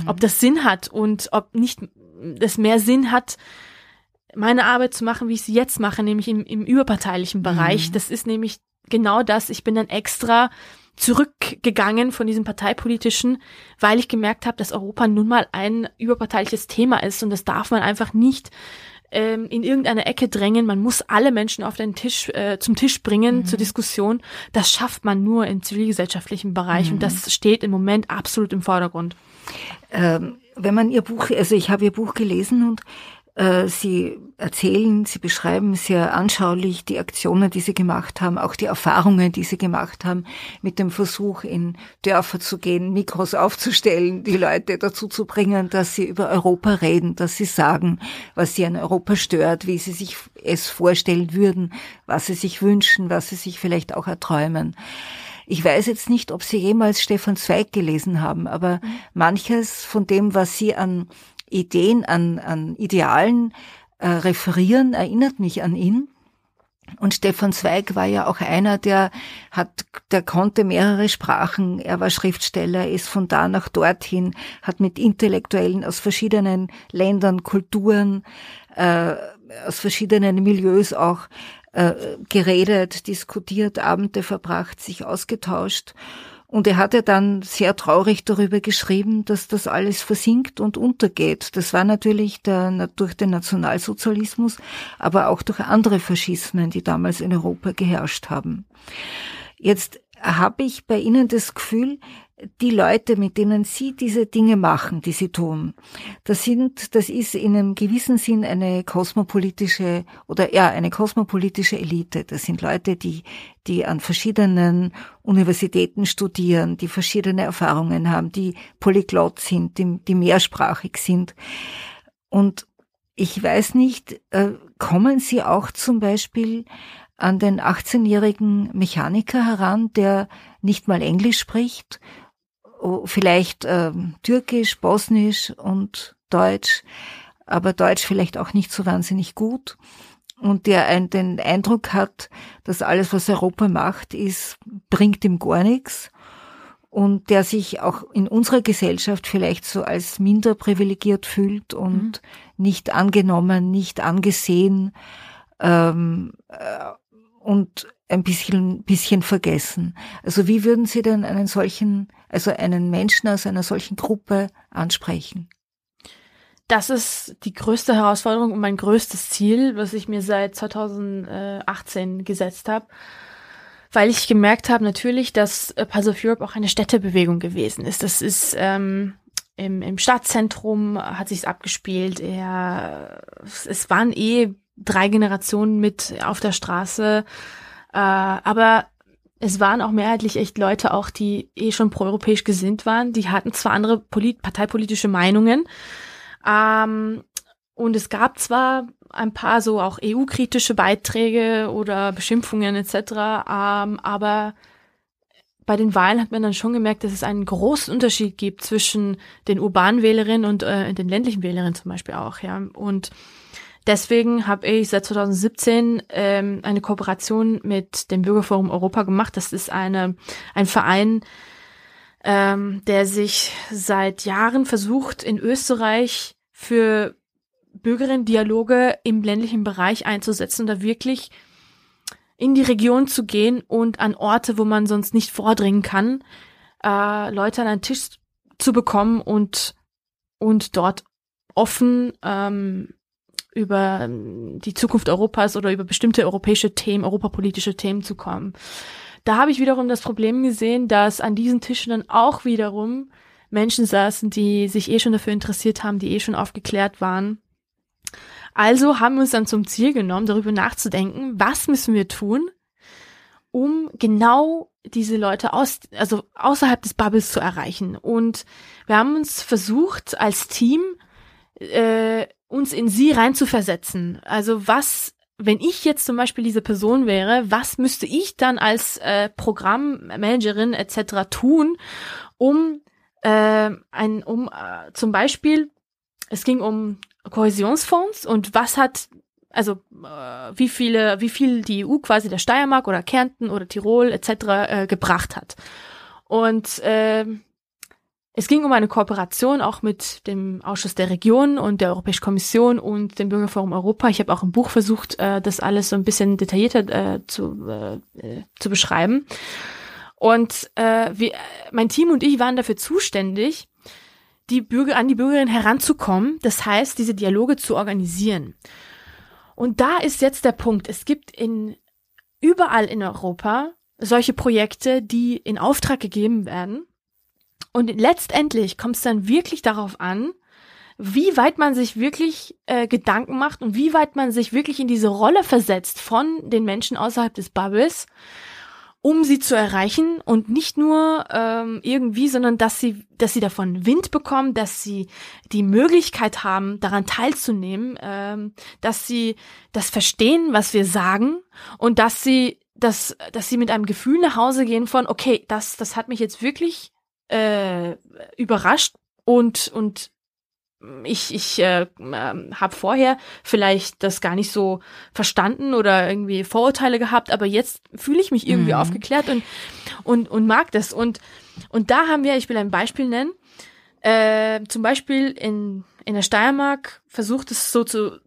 ob das Sinn hat und ob nicht es mehr Sinn hat, meine Arbeit zu machen, wie ich sie jetzt mache, nämlich im, im überparteilichen Bereich. Mhm. Das ist nämlich genau das. Ich bin dann extra zurückgegangen von diesem parteipolitischen, weil ich gemerkt habe, dass Europa nun mal ein überparteiliches Thema ist und das darf man einfach nicht ähm, in irgendeine Ecke drängen. Man muss alle Menschen auf den Tisch äh, zum Tisch bringen mhm. zur Diskussion. Das schafft man nur im zivilgesellschaftlichen Bereich mhm. und das steht im Moment absolut im Vordergrund. Ähm, wenn man ihr Buch, also ich habe ihr Buch gelesen und sie erzählen, sie beschreiben sehr anschaulich die Aktionen, die sie gemacht haben, auch die Erfahrungen, die sie gemacht haben, mit dem Versuch, in Dörfer zu gehen, Mikros aufzustellen, die Leute dazu zu bringen, dass sie über Europa reden, dass sie sagen, was sie an Europa stört, wie sie sich es vorstellen würden, was sie sich wünschen, was sie sich vielleicht auch erträumen. Ich weiß jetzt nicht, ob Sie jemals Stefan Zweig gelesen haben, aber mhm. manches von dem, was Sie an Ideen, an, an Idealen äh, referieren, erinnert mich an ihn. Und Stefan Zweig war ja auch einer, der hat, der konnte mehrere Sprachen. Er war Schriftsteller, ist von da nach dorthin, hat mit Intellektuellen aus verschiedenen Ländern, Kulturen, äh, aus verschiedenen Milieus auch äh, geredet, diskutiert, Abende verbracht, sich ausgetauscht. Und er hat ja dann sehr traurig darüber geschrieben, dass das alles versinkt und untergeht. Das war natürlich der, durch den Nationalsozialismus, aber auch durch andere Faschismen, die damals in Europa geherrscht haben. Jetzt habe ich bei Ihnen das Gefühl, die Leute, mit denen Sie diese Dinge machen, die Sie tun, das sind, das ist in einem gewissen Sinn eine kosmopolitische oder ja, eine kosmopolitische Elite. Das sind Leute, die, die an verschiedenen Universitäten studieren, die verschiedene Erfahrungen haben, die polyglott sind, die, die mehrsprachig sind. Und ich weiß nicht, äh, kommen Sie auch zum Beispiel an den 18-jährigen Mechaniker heran, der nicht mal Englisch spricht vielleicht ähm, Türkisch, Bosnisch und Deutsch, aber Deutsch vielleicht auch nicht so wahnsinnig gut und der ein, den Eindruck hat, dass alles, was Europa macht, ist, bringt ihm gar nichts und der sich auch in unserer Gesellschaft vielleicht so als minder privilegiert fühlt und mhm. nicht angenommen, nicht angesehen ähm, äh, und ein bisschen, bisschen vergessen. Also wie würden Sie denn einen solchen, also einen Menschen aus einer solchen Gruppe ansprechen? Das ist die größte Herausforderung und mein größtes Ziel, was ich mir seit 2018 gesetzt habe, weil ich gemerkt habe natürlich, dass Pulse of Europe auch eine Städtebewegung gewesen ist. Das ist ähm, im, im Stadtzentrum hat sich's abgespielt. Er, es waren eh drei Generationen mit auf der Straße äh, aber es waren auch mehrheitlich echt Leute auch, die eh schon proeuropäisch gesinnt waren. Die hatten zwar andere polit parteipolitische Meinungen, ähm, und es gab zwar ein paar so auch EU-kritische Beiträge oder Beschimpfungen etc., ähm, aber bei den Wahlen hat man dann schon gemerkt, dass es einen großen Unterschied gibt zwischen den urbanen Wählerinnen und äh, den ländlichen Wählerinnen zum Beispiel auch, ja. Und Deswegen habe ich seit 2017 ähm, eine Kooperation mit dem Bürgerforum Europa gemacht. Das ist eine, ein Verein, ähm, der sich seit Jahren versucht, in Österreich für Bürgerinnen-Dialoge im ländlichen Bereich einzusetzen da wirklich in die Region zu gehen und an Orte, wo man sonst nicht vordringen kann, äh, Leute an einen Tisch zu bekommen und, und dort offen ähm, über ähm, die Zukunft Europas oder über bestimmte europäische Themen, europapolitische Themen zu kommen. Da habe ich wiederum das Problem gesehen, dass an diesen Tischen dann auch wiederum Menschen saßen, die sich eh schon dafür interessiert haben, die eh schon aufgeklärt waren. Also haben wir uns dann zum Ziel genommen, darüber nachzudenken, was müssen wir tun, um genau diese Leute aus, also außerhalb des Bubbles zu erreichen. Und wir haben uns versucht, als Team äh, uns in sie reinzuversetzen. Also was, wenn ich jetzt zum Beispiel diese Person wäre, was müsste ich dann als äh, Programmmanagerin etc. tun, um äh, ein, um äh, zum Beispiel, es ging um Kohäsionsfonds und was hat also äh, wie viele, wie viel die EU quasi der Steiermark oder Kärnten oder Tirol etc. Äh, gebracht hat. Und äh, es ging um eine Kooperation auch mit dem Ausschuss der Regionen und der Europäischen Kommission und dem Bürgerforum Europa. Ich habe auch im Buch versucht, äh, das alles so ein bisschen detaillierter äh, zu, äh, zu beschreiben. Und äh, wir, mein Team und ich waren dafür zuständig, die Bürger an die Bürgerinnen heranzukommen. Das heißt, diese Dialoge zu organisieren. Und da ist jetzt der Punkt. Es gibt in überall in Europa solche Projekte, die in Auftrag gegeben werden und letztendlich kommt es dann wirklich darauf an, wie weit man sich wirklich äh, Gedanken macht und wie weit man sich wirklich in diese Rolle versetzt von den Menschen außerhalb des Bubbles, um sie zu erreichen und nicht nur ähm, irgendwie, sondern dass sie, dass sie davon Wind bekommen, dass sie die Möglichkeit haben, daran teilzunehmen, ähm, dass sie das verstehen, was wir sagen und dass sie, dass, dass sie mit einem Gefühl nach Hause gehen von, okay, das, das hat mich jetzt wirklich äh, überrascht und und ich ich äh, habe vorher vielleicht das gar nicht so verstanden oder irgendwie Vorurteile gehabt, aber jetzt fühle ich mich irgendwie mhm. aufgeklärt und und und mag das und und da haben wir, ich will ein Beispiel nennen, äh, zum Beispiel in in der Steiermark versucht es so zu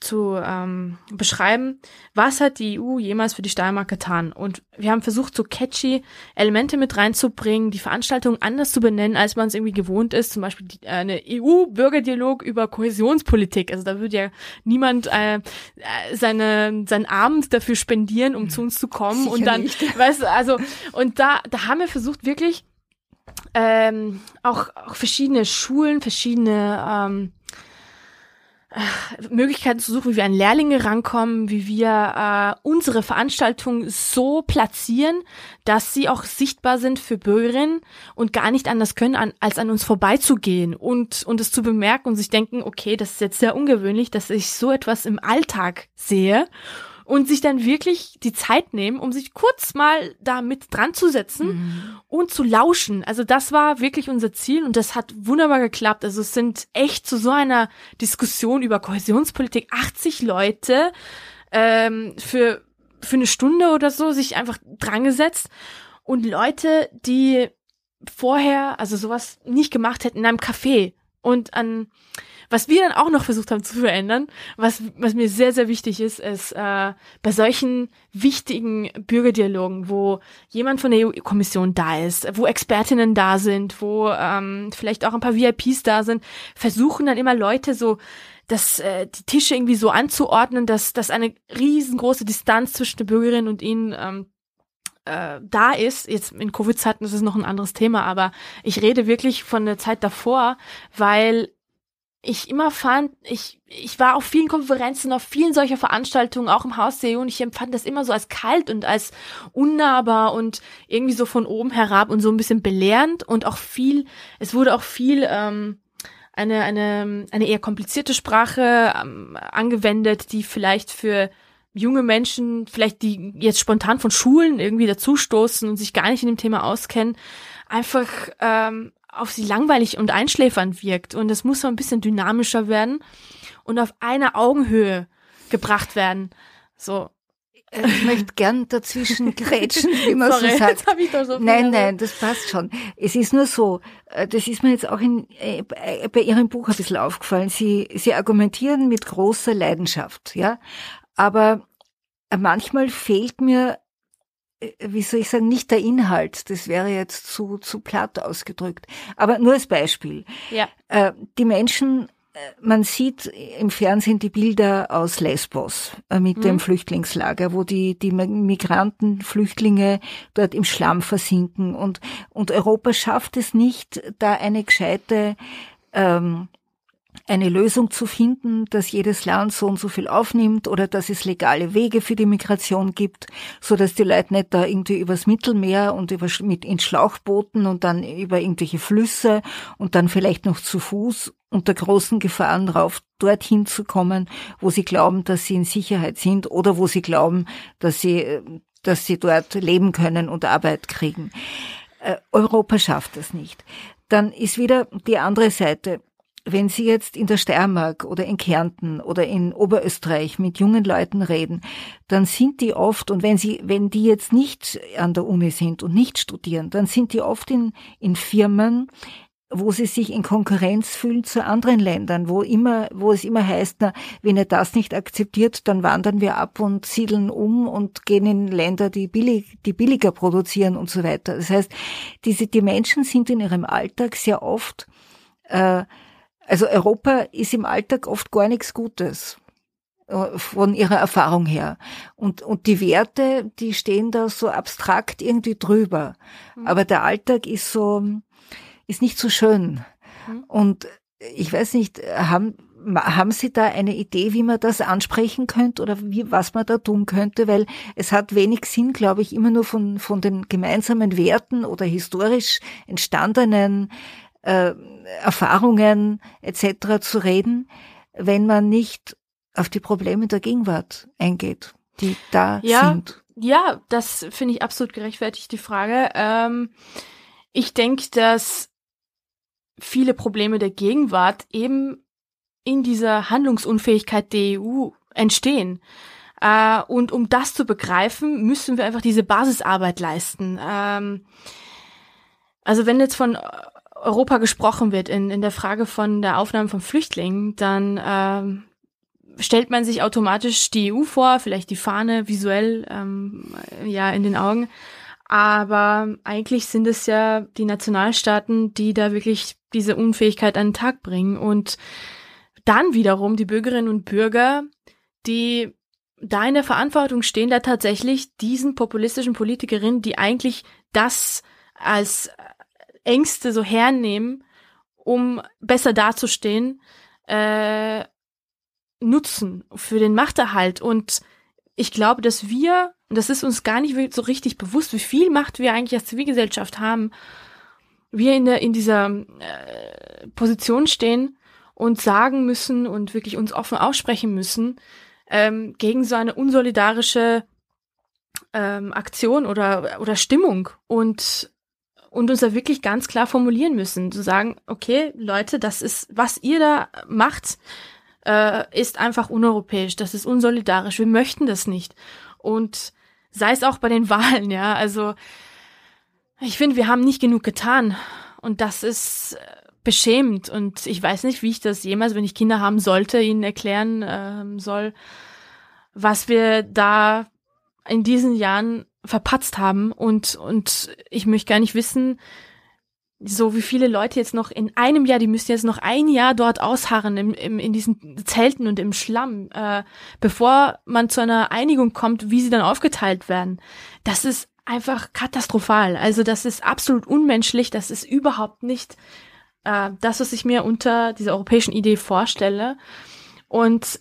zu ähm, beschreiben, was hat die EU jemals für die Steiermark getan. Und wir haben versucht, so catchy Elemente mit reinzubringen, die Veranstaltung anders zu benennen, als man es irgendwie gewohnt ist. Zum Beispiel die, äh, eine EU-Bürgerdialog über Kohäsionspolitik. Also da würde ja niemand äh, äh, seine, seinen Abend dafür spendieren, um zu uns zu kommen. Sicher und dann, nicht. weißt du, also, und da, da haben wir versucht, wirklich ähm, auch, auch verschiedene Schulen, verschiedene ähm, Möglichkeiten zu suchen, wie wir an Lehrlinge rankommen, wie wir äh, unsere Veranstaltung so platzieren, dass sie auch sichtbar sind für Bürgerinnen und gar nicht anders können, an, als an uns vorbeizugehen und, und es zu bemerken und sich denken, okay, das ist jetzt sehr ungewöhnlich, dass ich so etwas im Alltag sehe und sich dann wirklich die Zeit nehmen, um sich kurz mal da mit dran zu setzen Mhm. und zu lauschen. Also das war wirklich unser Ziel und das hat wunderbar geklappt. Also es sind echt zu so einer Diskussion über Kohäsionspolitik 80 Leute ähm, für für eine Stunde oder so sich einfach dran gesetzt und Leute, die vorher also sowas nicht gemacht hätten in einem Café und an was wir dann auch noch versucht haben zu verändern, was, was mir sehr, sehr wichtig ist, ist äh, bei solchen wichtigen Bürgerdialogen, wo jemand von der EU-Kommission da ist, wo Expertinnen da sind, wo ähm, vielleicht auch ein paar VIPs da sind, versuchen dann immer Leute so das, äh, die Tische irgendwie so anzuordnen, dass, dass eine riesengroße Distanz zwischen der Bürgerin und ihnen ähm, äh, da ist, jetzt in Covid-Zeiten ist es noch ein anderes Thema, aber ich rede wirklich von der Zeit davor, weil ich immer fand, ich, ich war auf vielen Konferenzen, auf vielen solcher Veranstaltungen, auch im Haus der EU, und ich empfand das immer so als kalt und als unnahbar und irgendwie so von oben herab und so ein bisschen belehrend und auch viel, es wurde auch viel ähm, eine, eine, eine eher komplizierte Sprache ähm, angewendet, die vielleicht für junge Menschen, vielleicht die jetzt spontan von Schulen irgendwie dazustoßen und sich gar nicht in dem Thema auskennen, einfach ähm, auf sie langweilig und einschläfernd wirkt. Und es muss so ein bisschen dynamischer werden und auf einer Augenhöhe gebracht werden. So. Äh, Ich möchte gern dazwischen grätschen, wie man Sorry, so sagt. so Nein, nein, das passt schon. Es ist nur so, äh, das ist mir jetzt auch in, äh, bei Ihrem Buch ein bisschen aufgefallen. Sie, Sie argumentieren mit großer Leidenschaft, ja. Aber äh, manchmal fehlt mir, wie soll ich sagen, nicht der Inhalt. Das wäre jetzt zu, zu platt ausgedrückt. Aber nur als Beispiel. Ja. Äh, die Menschen, äh, man sieht im Fernsehen die Bilder aus Lesbos äh, mit dem Flüchtlingslager, wo die, die Migranten, Flüchtlinge dort im Schlamm versinken und, und Europa schafft es nicht, da eine gescheite, ähm, eine Lösung zu finden, dass jedes Land so und so viel aufnimmt oder dass es legale Wege für die Migration gibt, so dass die Leute nicht da irgendwie übers Mittelmeer und über, mit in Schlauchbooten und dann über irgendwelche Flüsse und dann vielleicht noch zu Fuß unter großen Gefahren drauf, dorthin zu kommen, wo sie glauben, dass sie in Sicherheit sind oder wo sie glauben, dass sie, äh, dass sie dort leben können und Arbeit kriegen. Äh, Europa schafft das nicht. Dann ist wieder die andere Seite wenn Sie jetzt in der Steiermark oder in Kärnten oder in Oberösterreich mit jungen Leuten reden, dann sind die oft, und wenn Sie, wenn die jetzt nicht an der Uni sind und nicht studieren, dann sind die oft in, in Firmen, wo sie sich in Konkurrenz fühlen zu anderen Ländern, wo immer, wo es immer heißt, na, wenn ihr das nicht akzeptiert, dann wandern wir ab und siedeln um und gehen in Länder, die billig, die billiger produzieren und so weiter. Das heißt, diese, die Menschen sind in ihrem Alltag sehr oft, äh, also Europa ist im Alltag oft gar nichts Gutes äh, von ihrer Erfahrung her. Und, und die Werte, die stehen da so abstrakt irgendwie drüber. Aber der Alltag ist so, ist nicht so schön. Und ich weiß nicht, haben, haben Sie da eine Idee, wie man das ansprechen könnte oder wie, was man da tun könnte? Weil es hat wenig Sinn, glaube ich, immer nur von, von den gemeinsamen Werten oder historisch entstandenen äh, Erfahrungen etc. zu reden, wenn man nicht auf die Probleme der Gegenwart eingeht, die da Ja. sind. Ja, das finde ich absolut gerechtfertigt, die Frage. Ähm, ich denke, dass viele Probleme der Gegenwart eben in dieser Handlungsunfähigkeit der EU entstehen. Äh, und um das zu begreifen, müssen wir einfach diese Basisarbeit leisten. Ähm, also wenn jetzt von Europa gesprochen wird in, in der Frage von der Aufnahme von Flüchtlingen, dann ähm, stellt man sich automatisch die EU vor, vielleicht die Fahne visuell ähm, ja in den Augen. Aber eigentlich sind es ja die Nationalstaaten, die da wirklich diese Unfähigkeit an den Tag bringen. Und dann wiederum die Bürgerinnen und Bürger, die da in der Verantwortung stehen, da tatsächlich diesen populistischen Politikerinnen, die eigentlich das als Ängste so hernehmen, um besser dazustehen, äh, nutzen für den Machterhalt. Und ich glaube, dass wir, das ist uns gar nicht so richtig bewusst, wie viel Macht wir eigentlich als Zivilgesellschaft haben, wir in, der, in dieser äh, Position stehen und sagen müssen und wirklich uns offen aussprechen müssen ähm, gegen so eine unsolidarische ähm, Aktion oder, oder Stimmung und und uns da wirklich ganz klar formulieren müssen, zu sagen, okay, Leute, das ist, was ihr da macht, äh, ist einfach uneuropäisch, das ist unsolidarisch, wir möchten das nicht. Und sei es auch bei den Wahlen, ja, also ich finde, wir haben nicht genug getan und das ist äh, beschämend und ich weiß nicht, wie ich das jemals, wenn ich Kinder haben sollte, ihnen erklären ähm, soll, was wir da in diesen Jahren verpatzt haben und und ich möchte gar nicht wissen, so wie viele Leute jetzt noch in einem Jahr, die müssen jetzt noch ein Jahr dort ausharren im, im, in diesen Zelten und im Schlamm, äh, bevor man zu einer Einigung kommt, wie sie dann aufgeteilt werden. Das ist einfach katastrophal. Also das ist absolut unmenschlich. Das ist überhaupt nicht äh, das, was ich mir unter dieser europäischen Idee vorstelle. Und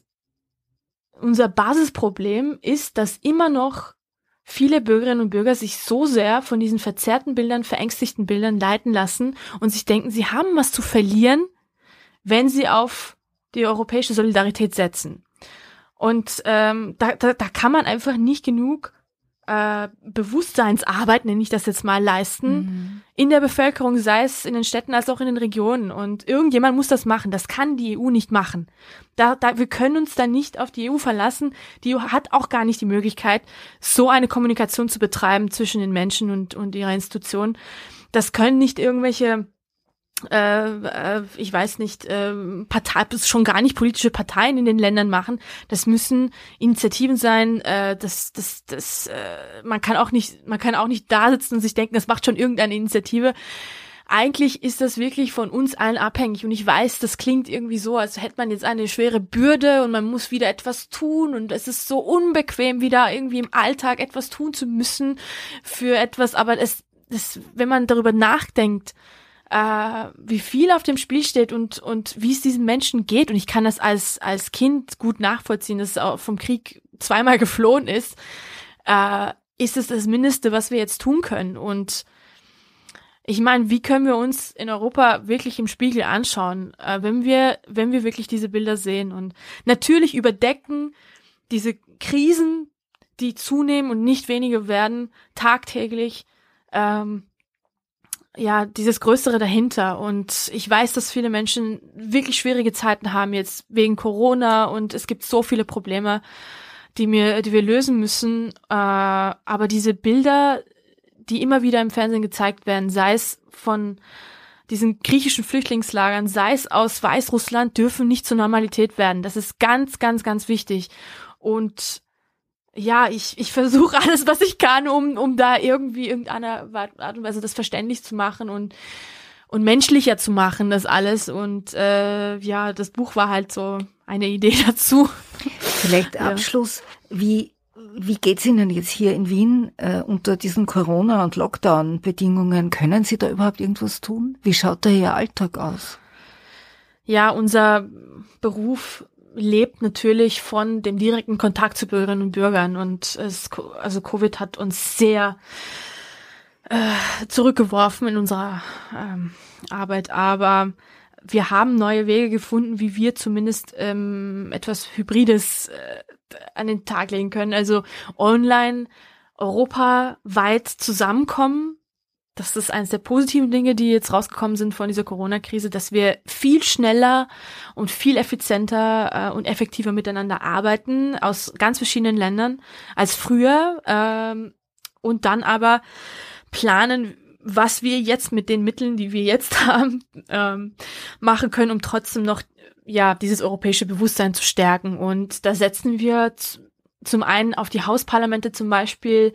unser Basisproblem ist, dass immer noch viele Bürgerinnen und Bürger sich so sehr von diesen verzerrten Bildern, verängstigten Bildern leiten lassen und sich denken, sie haben was zu verlieren, wenn sie auf die europäische Solidarität setzen. Und ähm, da, da, da kann man einfach nicht genug äh, Bewusstseinsarbeit, nenne ich das jetzt mal, leisten mhm. in der Bevölkerung, sei es in den Städten als auch in den Regionen. Und irgendjemand muss das machen. Das kann die EU nicht machen. Da, da, wir können uns da nicht auf die EU verlassen. Die EU hat auch gar nicht die Möglichkeit, so eine Kommunikation zu betreiben zwischen den Menschen und, und ihrer Institutionen. Das können nicht irgendwelche äh, äh, ich weiß nicht, äh, Partei, schon gar nicht politische Parteien in den Ländern machen. Das müssen Initiativen sein. Äh, das, das, das, äh, man kann auch nicht, man kann auch nicht da sitzen und sich denken, das macht schon irgendeine Initiative. Eigentlich ist das wirklich von uns allen abhängig und ich weiß, das klingt irgendwie so, als hätte man jetzt eine schwere Bürde und man muss wieder etwas tun und es ist so unbequem, wieder irgendwie im Alltag etwas tun zu müssen für etwas, aber es, es wenn man darüber nachdenkt, äh, wie viel auf dem Spiel steht und, und wie es diesen Menschen geht. Und ich kann das als, als Kind gut nachvollziehen, dass es auch vom Krieg zweimal geflohen ist, äh, ist es das Mindeste, was wir jetzt tun können. Und ich meine, wie können wir uns in Europa wirklich im Spiegel anschauen, äh, wenn wir, wenn wir wirklich diese Bilder sehen? Und natürlich überdecken diese Krisen, die zunehmen und nicht weniger werden, tagtäglich, ähm, ja, dieses Größere dahinter. Und ich weiß, dass viele Menschen wirklich schwierige Zeiten haben jetzt wegen Corona und es gibt so viele Probleme, die mir, die wir lösen müssen. Äh, aber diese Bilder, die immer wieder im Fernsehen gezeigt werden, sei es von diesen griechischen Flüchtlingslagern, sei es aus Weißrussland, dürfen nicht zur Normalität werden. Das ist ganz, ganz, ganz wichtig. Und ja, ich, ich versuche alles, was ich kann, um, um da irgendwie irgendeiner Art und Weise das verständlich zu machen und, und menschlicher zu machen, das alles. Und äh, ja, das Buch war halt so eine Idee dazu. Vielleicht ja. Abschluss, wie, wie geht's Ihnen jetzt hier in Wien äh, unter diesen Corona- und Lockdown-Bedingungen? Können Sie da überhaupt irgendwas tun? Wie schaut da Ihr Alltag aus? Ja, unser Beruf lebt natürlich von dem direkten Kontakt zu Bürgerinnen und Bürgern und es, also Covid hat uns sehr äh, zurückgeworfen in unserer ähm, Arbeit, aber wir haben neue Wege gefunden, wie wir zumindest ähm, etwas Hybrides äh, an den Tag legen können. Also online europaweit zusammenkommen, das ist eines der positiven Dinge, die jetzt rausgekommen sind von dieser Corona-Krise, dass wir viel schneller und viel effizienter äh, und effektiver miteinander arbeiten aus ganz verschiedenen Ländern als früher ähm, und dann aber planen, was wir jetzt mit den Mitteln, die wir jetzt haben, ähm, machen können, um trotzdem noch ja dieses europäische Bewusstsein zu stärken. Und da setzen wir zum einen auf die Hausparlamente zum Beispiel.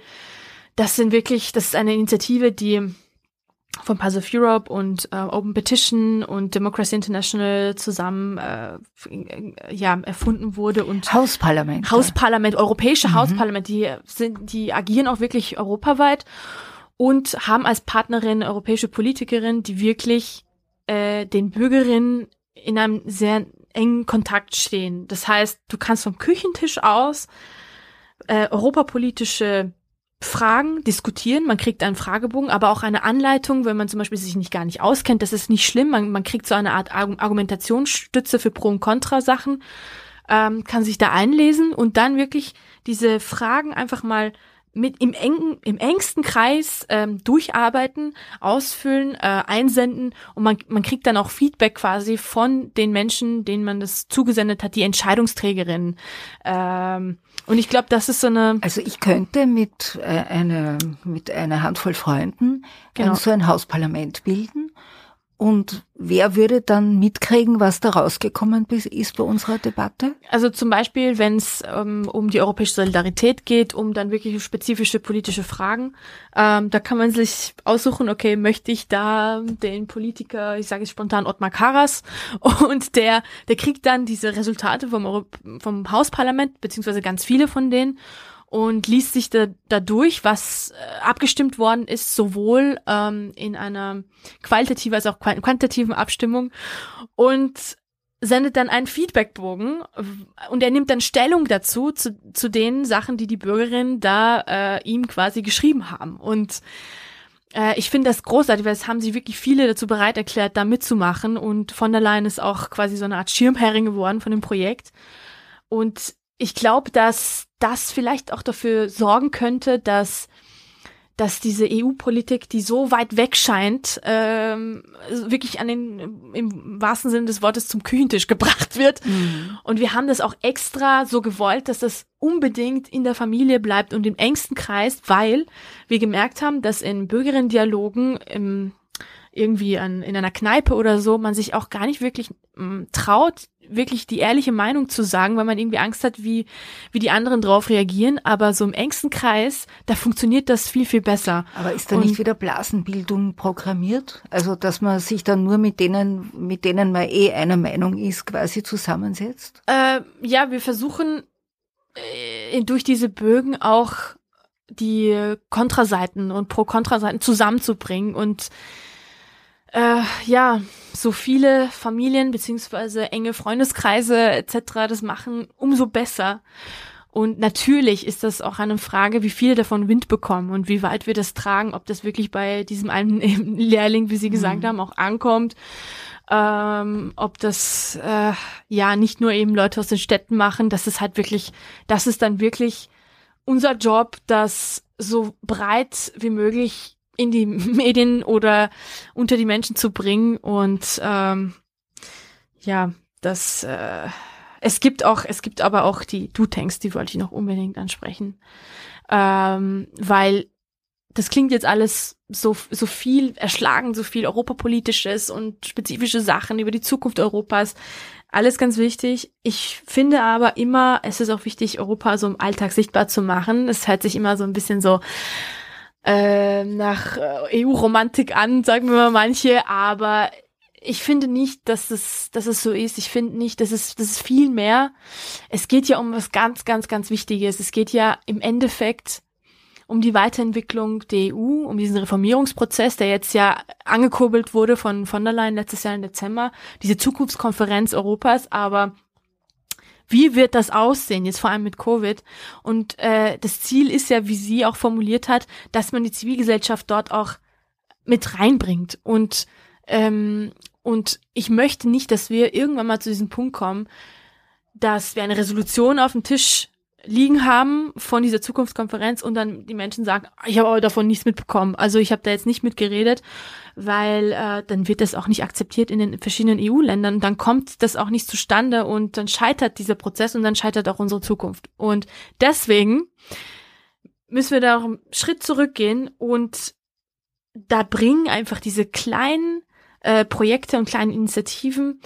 Das sind wirklich, das ist eine Initiative, die von Pass of Europe und äh, Open Petition und Democracy International zusammen äh, ja erfunden wurde und Hausparlament Hausparlament europäische mhm. Hausparlament die sind die agieren auch wirklich europaweit und haben als Partnerin europäische Politikerin die wirklich äh, den Bürgerinnen in einem sehr engen Kontakt stehen das heißt du kannst vom Küchentisch aus äh, europapolitische Fragen diskutieren. Man kriegt einen Fragebogen, aber auch eine Anleitung, wenn man zum Beispiel sich nicht gar nicht auskennt. Das ist nicht schlimm. Man, man kriegt so eine Art Argumentationsstütze für Pro- und Contra-Sachen, ähm, kann sich da einlesen und dann wirklich diese Fragen einfach mal mit im engen, im engsten Kreis ähm, durcharbeiten, ausfüllen, äh, einsenden und man, man kriegt dann auch Feedback quasi von den Menschen, denen man das zugesendet hat, die Entscheidungsträgerinnen. Ähm, und ich glaube, das ist so eine. Also ich könnte mit äh, einer mit einer Handvoll Freunden genau. so ein Hausparlament bilden und wer würde dann mitkriegen, was da rausgekommen ist bei unserer Debatte? Also zum Beispiel, wenn es ähm, um die europäische Solidarität geht, um dann wirklich spezifische politische Fragen, ähm, da kann man sich aussuchen, okay, möchte ich da den Politiker, ich sage jetzt spontan Ottmar Karas, und der, der kriegt dann diese Resultate vom, Euro vom Hausparlament, beziehungsweise ganz viele von denen und liest sich da, da durch, was äh, abgestimmt worden ist, sowohl ähm, in einer qualitativen als auch quantitativen Abstimmung und sendet dann einen Feedbackbogen und er nimmt dann Stellung dazu zu, zu den Sachen, die die Bürgerinnen da äh, ihm quasi geschrieben haben. Und äh, ich finde das großartig, weil es haben sich wirklich viele dazu bereit erklärt, da mitzumachen. Und von der Leyen ist auch quasi so eine Art Schirmherrin geworden von dem Projekt. Und ich glaube, dass das vielleicht auch dafür sorgen könnte, dass dass diese EU-Politik, die so weit weg scheint, ähm, wirklich an den im wahrsten Sinne des Wortes zum Küchentisch gebracht wird. Mhm. Und wir haben das auch extra so gewollt, dass das unbedingt in der Familie bleibt und im engsten Kreis, weil wir gemerkt haben, dass in Bürgerinnen-Dialogen im irgendwie an, in einer Kneipe oder so, man sich auch gar nicht wirklich m, mm, traut, wirklich die ehrliche Meinung zu sagen, weil man irgendwie Angst hat, wie, wie die anderen drauf reagieren. Aber so im engsten Kreis, da funktioniert das viel, viel besser. Aber ist da Und, nicht wieder Blasenbildung programmiert? Also, dass man sich dann nur mit denen, mit denen man eh einer Meinung ist, quasi zusammensetzt? Äh, ja, wir versuchen äh, durch diese Bögen auch die Kontraseiten und Pro-Kontraseiten zusammenzubringen und äh, ja, so viele Familien beziehungsweise enge Freundeskreise etc. das machen, umso besser. Und natürlich ist das auch eine Frage, wie viele davon Wind bekommen und wie weit wir das tragen, ob das wirklich bei diesem einen Lehrling, wie Sie gesagt mhm. haben, auch ankommt. Ähm, ob das äh, ja nicht nur eben Leute aus den Städten machen, das ist halt wirklich, das ist dann wirklich unser Job, das so breit wie möglich in die Medien oder unter die Menschen zu bringen. Und ähm, ja, das äh, es gibt auch, es gibt aber auch die Du-Tanks, die wollte ich noch unbedingt ansprechen. Ähm, weil das klingt jetzt alles so, so viel erschlagen, so viel Europapolitisches und spezifische Sachen über die Zukunft Europas. Alles ganz wichtig. Ich finde aber immer, es ist auch wichtig, Europa so im Alltag sichtbar zu machen. Es hört sich immer so ein bisschen so, äh, nach äh, EU-Romantik an, sagen wir mal manche, aber ich finde nicht, dass es, dass es so ist. Ich finde nicht, dass es, das ist viel mehr. Es geht ja um was ganz, ganz, ganz Wichtiges. Es geht ja im Endeffekt um die Weiterentwicklung der EU, um diesen Reformierungsprozess, der jetzt ja angekurbelt wurde von von der Leyen letztes Jahr im Dezember, diese Zukunftskonferenz Europas, aber wie wird das aussehen, jetzt vor allem mit Covid? Und äh, das Ziel ist ja, wie sie auch formuliert hat, dass man die Zivilgesellschaft dort auch mit reinbringt. Und, ähm, und ich möchte nicht, dass wir irgendwann mal zu diesem Punkt kommen, dass wir eine Resolution auf dem Tisch liegen haben von dieser Zukunftskonferenz und dann die Menschen sagen, ich habe aber davon nichts mitbekommen. Also ich habe da jetzt nicht mitgeredet, weil äh, dann wird das auch nicht akzeptiert in den verschiedenen EU-Ländern. Dann kommt das auch nicht zustande und dann scheitert dieser Prozess und dann scheitert auch unsere Zukunft. Und deswegen müssen wir da auch einen Schritt zurückgehen und da bringen einfach diese kleinen äh, Projekte und kleinen Initiativen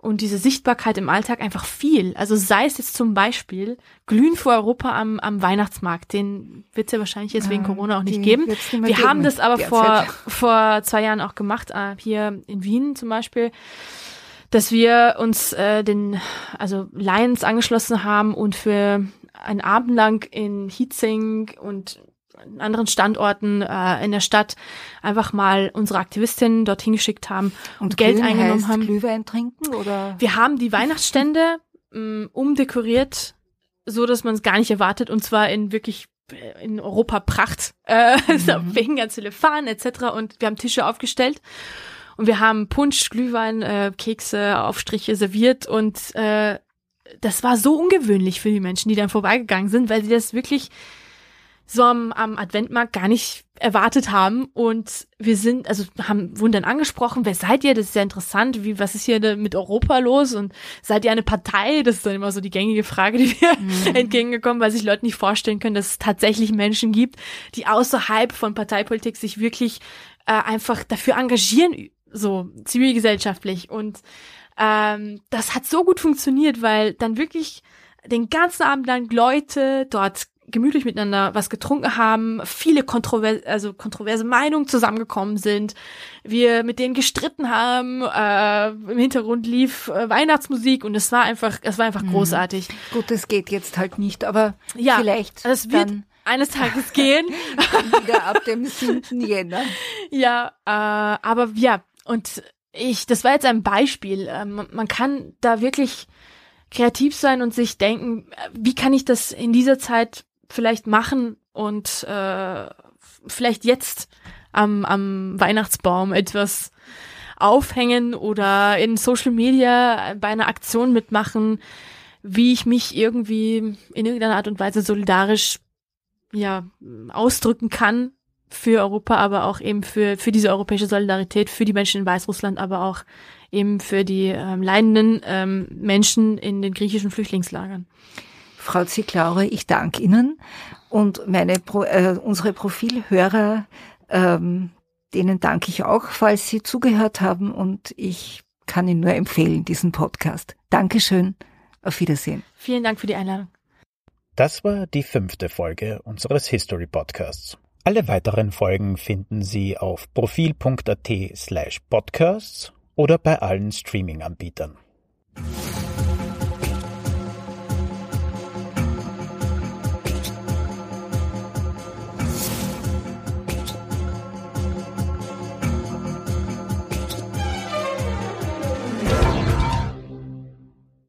und diese Sichtbarkeit im Alltag einfach viel. Also sei es jetzt zum Beispiel Glühen für Europa am, am Weihnachtsmarkt, den wird es ja wahrscheinlich jetzt wegen Corona auch nicht geben. Wir haben das aber vor, vor zwei Jahren auch gemacht, äh, hier in Wien zum Beispiel dass wir uns äh, den also Lions angeschlossen haben und für einen Abend lang in Hietzing und anderen Standorten äh, in der Stadt einfach mal unsere Aktivistinnen dorthin geschickt haben und, und Geld eingenommen heißt haben. Glühwein trinken oder? Wir haben die Weihnachtsstände ähm, umdekoriert, so dass man es gar nicht erwartet und zwar in wirklich äh, in Europa Pracht, äh, mhm. wegen ganz viele Fahnen etc. Und wir haben Tische aufgestellt und wir haben Punsch, Glühwein, äh, Kekse, Aufstriche serviert und äh, das war so ungewöhnlich für die Menschen, die dann vorbeigegangen sind, weil sie das wirklich so am, am Adventmarkt gar nicht erwartet haben. Und wir sind, also haben, wurden dann angesprochen, wer seid ihr? Das ist ja interessant. Wie, was ist hier mit Europa los? Und seid ihr eine Partei? Das ist dann immer so die gängige Frage, die wir mhm. entgegengekommen, weil sich Leute nicht vorstellen können, dass es tatsächlich Menschen gibt, die außerhalb von Parteipolitik sich wirklich äh, einfach dafür engagieren, so zivilgesellschaftlich. Und ähm, das hat so gut funktioniert, weil dann wirklich den ganzen Abend lang Leute dort gemütlich miteinander was getrunken haben, viele kontroverse, also kontroverse Meinungen zusammengekommen sind, wir mit denen gestritten haben, äh, im Hintergrund lief äh, Weihnachtsmusik und es war einfach, es war einfach mhm. großartig. Gut, es geht jetzt halt nicht, aber ja, vielleicht es wird eines Tages gehen. wieder ab dem 7. Jänner. Ja, äh, aber ja, und ich, das war jetzt ein Beispiel. Ähm, man kann da wirklich kreativ sein und sich denken, wie kann ich das in dieser Zeit vielleicht machen und äh, vielleicht jetzt am, am Weihnachtsbaum etwas aufhängen oder in Social Media bei einer Aktion mitmachen, wie ich mich irgendwie in irgendeiner Art und Weise solidarisch ja ausdrücken kann für Europa, aber auch eben für für diese europäische Solidarität für die Menschen in Weißrussland, aber auch eben für die ähm, leidenden ähm, Menschen in den griechischen Flüchtlingslagern. Frau Ziklaure, ich danke Ihnen und meine Pro, äh, unsere Profilhörer, ähm, denen danke ich auch, falls Sie zugehört haben und ich kann Ihnen nur empfehlen, diesen Podcast. Dankeschön, auf Wiedersehen. Vielen Dank für die Einladung. Das war die fünfte Folge unseres History Podcasts. Alle weiteren Folgen finden Sie auf profil.at slash podcasts oder bei allen Streaming-Anbietern.